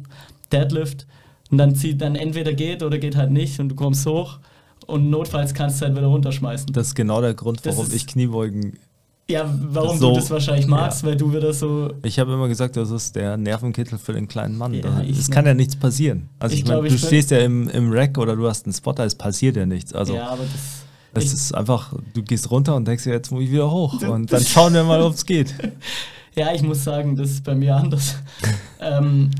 S3: Deadlift. Und dann zieht dann entweder geht oder geht halt nicht und du kommst hoch und notfalls kannst du halt wieder runterschmeißen.
S1: das ist genau der Grund, warum ich Kniebeugen.
S3: Ja, warum
S1: So-
S3: du das wahrscheinlich magst,
S1: ja.
S3: weil du wieder so.
S1: Ich habe immer gesagt, das ist der Nervenkittel für den kleinen Mann.
S3: Ja,
S1: Da-
S3: ich
S1: es kann ja nichts passieren. Also
S3: Ich
S1: ich, meine, du stehst ja im, im Rack oder du hast einen Spotter, es passiert ja nichts. Also
S3: ja, aber das.
S1: Das
S3: Ich-
S1: ist einfach, du gehst runter und denkst dir, jetzt muss ich wieder hoch. Und dann schauen wir mal, ob es geht.
S3: Ja, ich muss sagen, das ist bei mir anders. ähm,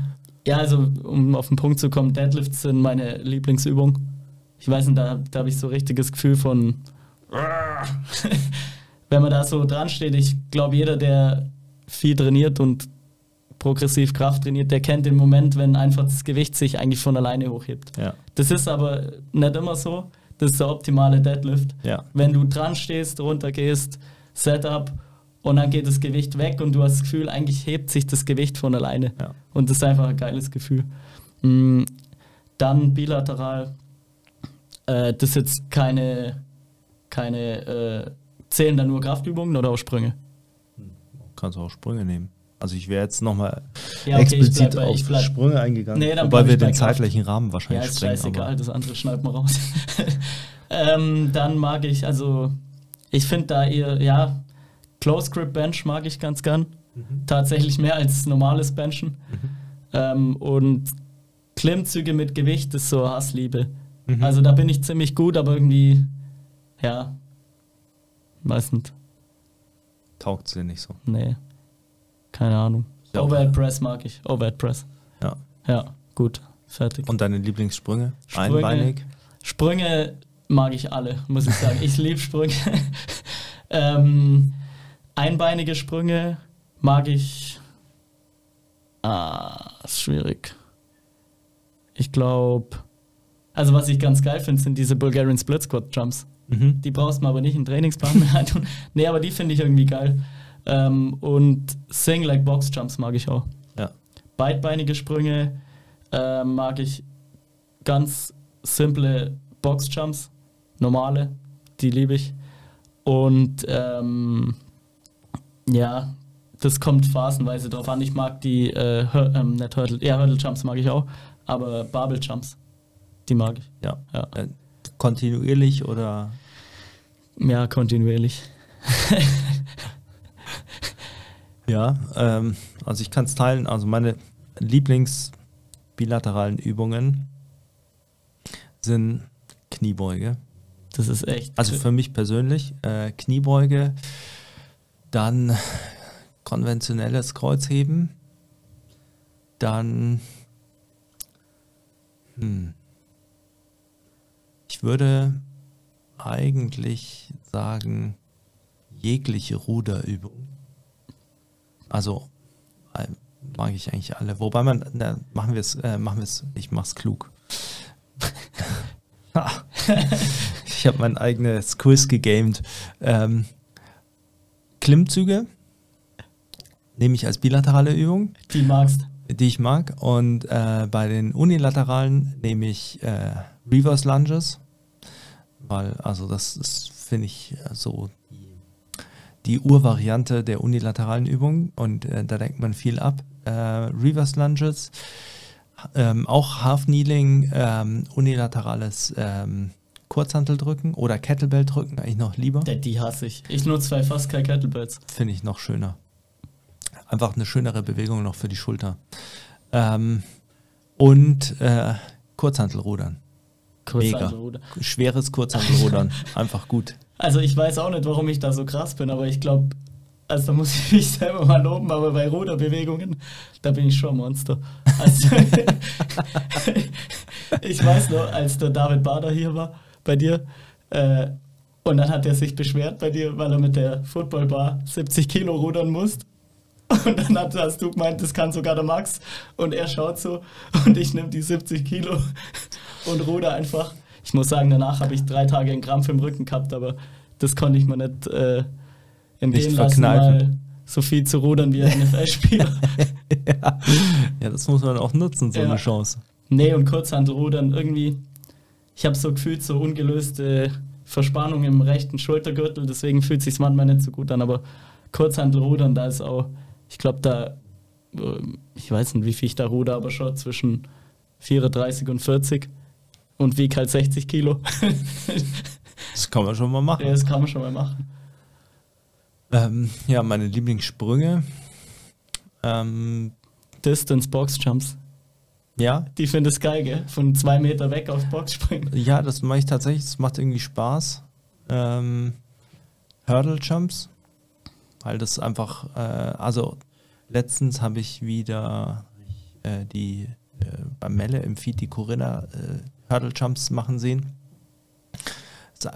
S3: ja, also um auf den Punkt zu kommen, Deadlifts sind meine Lieblingsübung. Ich weiß nicht, da, da habe ich so richtiges Gefühl von, wenn man da so dran steht. Ich glaube, jeder, der viel trainiert und progressiv Kraft trainiert, der kennt den Moment, wenn einfach das Gewicht sich eigentlich von alleine hochhebt.
S1: Ja.
S3: Das ist aber nicht immer so. Das ist der optimale Deadlift.
S1: Ja.
S3: Wenn du dran stehst, runter gehst, Setup und dann geht das Gewicht weg und du hast das Gefühl, eigentlich hebt sich das Gewicht von alleine.
S1: Ja.
S3: Und das ist einfach ein geiles Gefühl. Mm, Dann bilateral. Äh, das ist jetzt keine, keine äh, zählen da nur Kraftübungen oder auch Sprünge?
S1: Kannst du auch Sprünge nehmen. Also ich wäre jetzt nochmal
S3: Ja, okay, ich
S1: explizit
S3: bei-
S1: auf
S3: bleib-
S1: Sprünge eingegangen,
S3: Nee,
S1: wobei wir den zeitlichen Rahmen
S3: Ja,
S1: wahrscheinlich
S3: ist
S1: sprengen.
S3: scheißegal, das andere schneiden wir raus. ähm, dann mag ich, also, ich finde da eher, ja, Close Grip Bench mag ich ganz gern. Tatsächlich mehr als normales Benchen. Ähm, und Klimmzüge mit Gewicht ist so Hassliebe.
S1: Mhm.
S3: Also da bin ich ziemlich gut, aber irgendwie, ja, meistens,
S1: Taugt dir nicht so.
S3: nee, keine Ahnung.
S1: Ja.
S3: Overhead Press mag ich, Overhead Press.
S1: Ja.
S3: Ja, gut, fertig.
S1: Und deine Lieblingssprünge?
S3: Sprünge.
S1: Einbeinig?
S3: Sprünge mag ich alle, muss ich sagen. Ich liebe Sprünge. ähm, einbeinige Sprünge mag ich. Ah, ist schwierig. Ich glaube. Also, was ich ganz geil finde, sind diese Bulgarian Split Squat Jumps.
S1: Mhm.
S3: Die brauchst man aber nicht in Trainingsplan mehr reintun. Nee, aber die finde ich irgendwie geil. Ähm, und Sing Like Box Jumps mag ich auch.
S1: Ja.
S3: Beidbeinige Sprünge äh, mag ich ganz simple Boxjumps, normale, die liebe ich. Und ähm, ja, das kommt phasenweise drauf an. Ich mag die, äh, Hur ähm, nicht Hurdle, ja, Hurdle Jumps mag ich auch, aber Barbell Jumps, die mag ich.
S1: Ja.
S3: Ja,
S1: Äh, kontinuierlich oder
S3: ja kontinuierlich.
S1: Ja, ähm, also ich kann es teilen. Also meine Lieblingsbilateralen Übungen sind Kniebeuge.
S3: Das ist echt.
S1: Also für mich persönlich äh, Kniebeuge, dann konventionelles Kreuzheben, dann hm, ich würde eigentlich sagen jegliche Ruderübung. Also äh, mag ich eigentlich alle. Wobei man, na, machen wir es, äh, machen wir es, ich mach's klug. ich habe mein eigenes Quiz gegamed. Ähm, Klimmzüge nehme ich als bilaterale Übung,
S3: die magst.
S1: die ich mag. Und äh, bei den unilateralen nehme ich äh, Reverse Lunges, weil also das ist, finde ich, so die, die Urvariante der unilateralen Übung und äh, da denkt man viel ab. Äh, Reverse Lunges, ähm, auch Half Kneeling, ähm, unilaterales ähm, Kurzhanteldrücken oder Kettlebell drücken eigentlich noch lieber.
S3: Die, hasse ich. Ich nutze zwei fast keine Kettlebells.
S1: Finde ich noch schöner. Einfach eine schönere Bewegung noch für die Schulter. Ähm, und äh, Kurzhantelrudern. Mega. Schweres Kurzhantelrudern. Einfach gut.
S3: Also ich weiß auch nicht, warum ich da so krass bin, aber ich glaube, also da muss ich mich selber mal loben, aber bei Ruderbewegungen, da bin ich schon ein Monster. Also, ich weiß noch, als der David Bader hier war, bei dir, äh, und dann hat er sich beschwert bei dir, weil er mit der Footballbar 70 Kilo rudern muss. Und dann hat, hast du gemeint, das kann sogar der Max. Und er schaut so und ich nehme die 70 Kilo und ruder einfach. Ich muss sagen, danach habe ich drei Tage einen Krampf im Rücken gehabt, aber das konnte ich mir nicht äh, entgehen
S1: Nicht
S3: lassen, mal so viel zu rudern wie ein NFL-Spieler.
S1: ja. ja, das muss man auch nutzen, so
S3: Ja.
S1: eine Chance.
S3: nee, und Kurzhantelrudern irgendwie, ich habe so gefühlt so ungelöste Verspannung im rechten Schultergürtel, deswegen fühlt sich manchmal nicht so gut an, aber Kurzhantelrudern, da ist auch, ich glaube, da, äh, ich weiß nicht, wie viel ich da ruder, aber schon zwischen 34 und 40 und wieg halt 60 Kilo.
S1: Das kann man schon mal machen.
S3: ja, das kann man schon mal machen.
S1: Ähm, ja, meine Lieblingssprünge. Ähm,
S3: Distance Box Jumps.
S1: ja,
S3: Die finde ich geil, gell? Von zwei Meter weg auf Box springen.
S1: ja, das mache ich tatsächlich. Das macht irgendwie Spaß. ähm, Hurdle Jumps, weil das einfach, äh, also letztens habe ich wieder äh, die äh, beim Melle im Feed die Corinna äh, Hurdle Jumps machen sehen.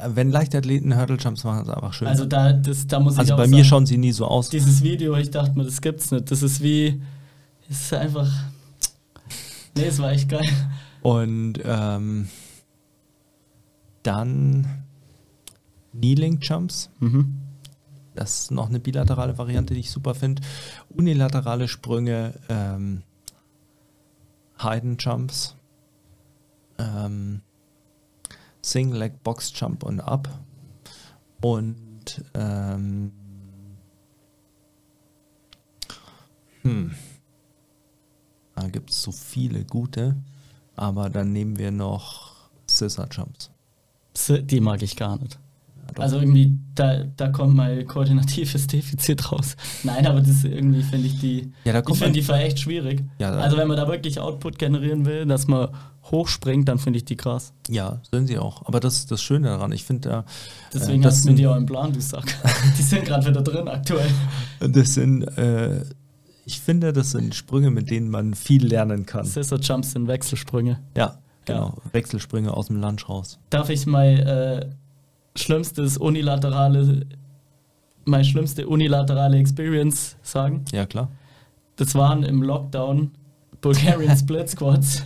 S1: Wenn Leichtathleten Hurdle Jumps machen, ist einfach schön.
S3: Also da, das, da muss ich
S1: Also bei
S3: sagen,
S1: mir schauen sie nie so aus.
S3: dieses Video, ich dachte mir, das gibt's nicht. Das ist wie, es ist einfach, nee, es war echt geil.
S1: Und ähm, dann Kneeling Jumps.
S3: Mhm.
S1: Das ist noch eine bilaterale Variante, die ich super finde. Unilaterale Sprünge, ähm, Hidden Jumps, ähm, Single Leg Box Jump und Up und ähm, hm, da gibt es so viele gute, aber dann nehmen wir noch Scissor Jumps.
S3: Die mag ich gar nicht. Also irgendwie, da, da kommt mein koordinatives Defizit raus. Nein, aber das irgendwie finde ich die,
S1: Ja, da
S3: ich
S1: kommt
S3: finde
S1: man-
S3: die für echt schwierig.
S1: Ja,
S3: also wenn man da wirklich Output generieren will, dass man hochspringt, dann finde ich die krass.
S1: Ja, sind sie auch. Aber das ist das Schöne daran. Ich finde, da
S3: Deswegen
S1: äh,
S3: hast du
S1: sind-
S3: die auch im Plan, du Sack. die sind gerade wieder drin aktuell.
S1: Das sind, äh, ich finde, das sind Sprünge, mit denen man viel lernen kann.
S3: Scissor Jumps sind Wechselsprünge.
S1: Ja, genau. Wechselsprünge aus dem Lunge raus.
S3: Darf ich mein äh, schlimmstes unilaterale, meine schlimmste unilaterale Experience sagen?
S1: Ja, klar.
S3: Das waren im Lockdown Bulgarian Split Squats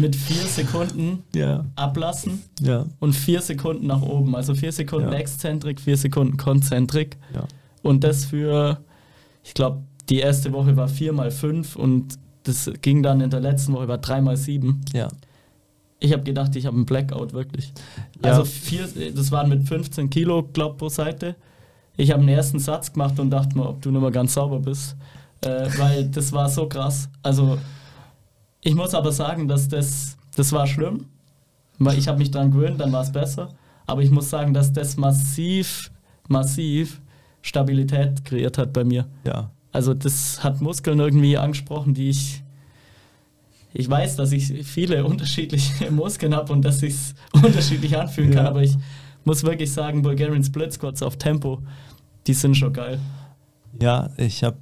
S3: mit vier Sekunden
S1: Ja,
S3: ablassen
S1: ja,
S3: und vier Sekunden nach oben. Also vier Sekunden
S1: Ja.
S3: Exzentrik, vier Sekunden Konzentrik. Und das für, ich glaube, die erste Woche war vier mal fünf und das ging dann in der letzten Woche war drei mal sieben.
S1: Ja,
S3: Ich habe gedacht, ich habe einen Blackout, wirklich.
S1: Ja.
S3: Also vier, das waren mit 15 Kilo, glaub pro Seite. Ich habe den ersten Satz gemacht und dachte mir, ob du nicht mehr ganz sauber bist. Äh, weil das war so krass. Also ich muss aber sagen, dass das, das war schlimm. Weil ich habe mich daran gewöhnt, dann war es besser. Aber ich muss sagen, dass das massiv, massiv Stabilität kreiert hat bei mir.
S1: ja.
S3: Also das hat Muskeln irgendwie angesprochen, die ich. Ich weiß, dass ich viele unterschiedliche Muskeln habe und dass ich es unterschiedlich anfühlen kann,
S1: Ja.
S3: aber ich muss wirklich sagen, Bulgarian Split Squats auf Tempo, die sind schon geil.
S1: Ja, ich habe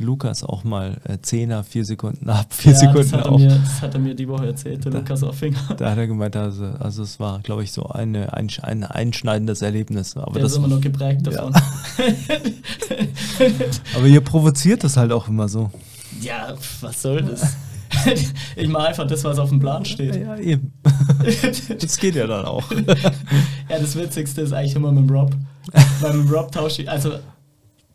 S1: Lukas auch mal äh, Zehner, vier Sekunden ab, vier
S3: ja,
S1: Sekunden
S3: das hat, er
S1: auf.
S3: mir, das hat er mir die Woche erzählt, der
S1: Da-
S3: Lukas Offinger.
S1: Da hat er gemeint, also, also es war, glaube ich, so eine, ein, ein einschneidendes Erlebnis. Aber,
S3: Der
S1: das,
S3: ist immer noch geprägt
S1: Ja.
S3: davon.
S1: aber ihr provoziert das halt auch immer so.
S3: Ja, was soll das? ich mache einfach das, was auf dem Plan steht.
S1: Ja, eben. das geht ja dann auch.
S3: Ja, das Witzigste ist eigentlich immer mit dem Rob. Weil mit dem Rob tausche ich, also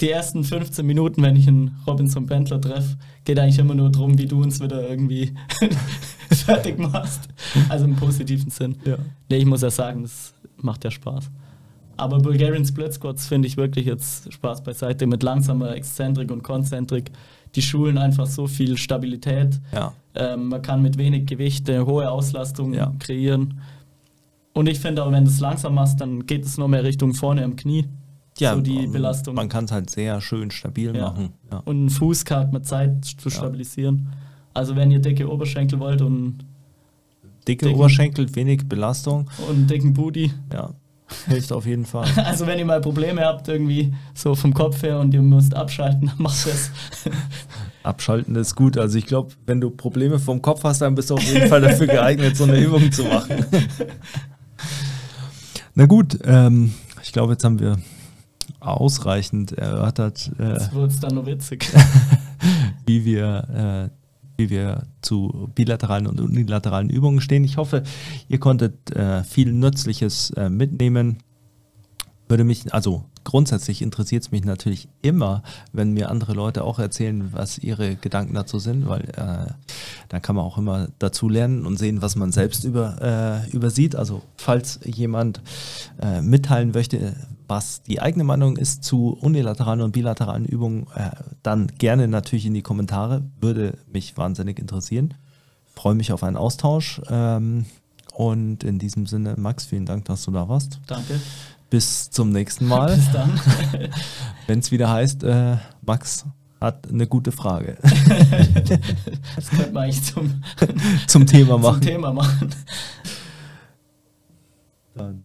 S3: die ersten 15 Minuten, wenn ich einen Robinson Bentler treffe, geht eigentlich immer nur darum, wie du uns wieder irgendwie fertig machst. Also im positiven Sinn.
S1: Ja.
S3: Nee, ich muss ja sagen, das macht ja Spaß. Aber Bulgarian Split Squats finde ich wirklich jetzt Spaß beiseite mit langsamer Exzentrik und Konzentrik. Die schulen einfach so viel Stabilität.
S1: Ja.
S3: Ähm, man kann mit wenig Gewicht eine hohe Auslastung
S1: Ja.
S3: kreieren. Und ich finde aber, wenn du es langsam machst, dann geht es noch mehr Richtung vorne am Knie.
S1: ja
S3: so die
S1: man-
S3: Belastung.
S1: Man kann es halt sehr schön stabil
S3: Ja.
S1: machen. Ja.
S3: Und einen Fuß hat man Zeit zu stabilisieren. Also wenn ihr dicke Oberschenkel wollt und,
S1: Dicke
S3: Dicken-
S1: Oberschenkel, wenig Belastung.
S3: und einen dicken Booty.
S1: Ja, hilft auf jeden Fall.
S3: Also wenn ihr mal Probleme habt, irgendwie so vom Kopf her und ihr müsst abschalten, dann macht das.
S1: Abschalten ist gut. Also ich glaube, wenn du Probleme vom Kopf hast, dann bist du auf jeden Fall dafür geeignet, so eine Übung zu machen. Na gut, ähm, ich glaube, jetzt haben wir ausreichend erörtert, äh,
S3: Jetzt wird es dann nur witzig.
S1: wie wir, äh, wie wir zu bilateralen und unilateralen Übungen stehen. Ich hoffe, ihr konntet äh, viel Nützliches äh, mitnehmen. Würde mich, also grundsätzlich interessiert es mich natürlich immer, wenn mir andere Leute auch erzählen, was ihre Gedanken dazu sind, weil äh, da kann man auch immer dazu lernen und sehen, was man selbst über, äh, übersieht. Also falls jemand äh, mitteilen möchte, was die eigene Meinung ist zu unilateralen und bilateralen Übungen, äh, dann gerne natürlich in die Kommentare. Würde mich wahnsinnig interessieren. Freue mich auf einen Austausch. Ähm, und in diesem Sinne, Max, vielen Dank, dass du da warst.
S3: Danke.
S1: Bis zum nächsten Mal,
S3: Bis dann.
S1: wenn es wieder heißt, äh, Max hat eine gute Frage
S3: Das könnte man eigentlich zum,
S1: zum Thema
S3: zum
S1: machen.
S3: Thema machen.
S1: Dann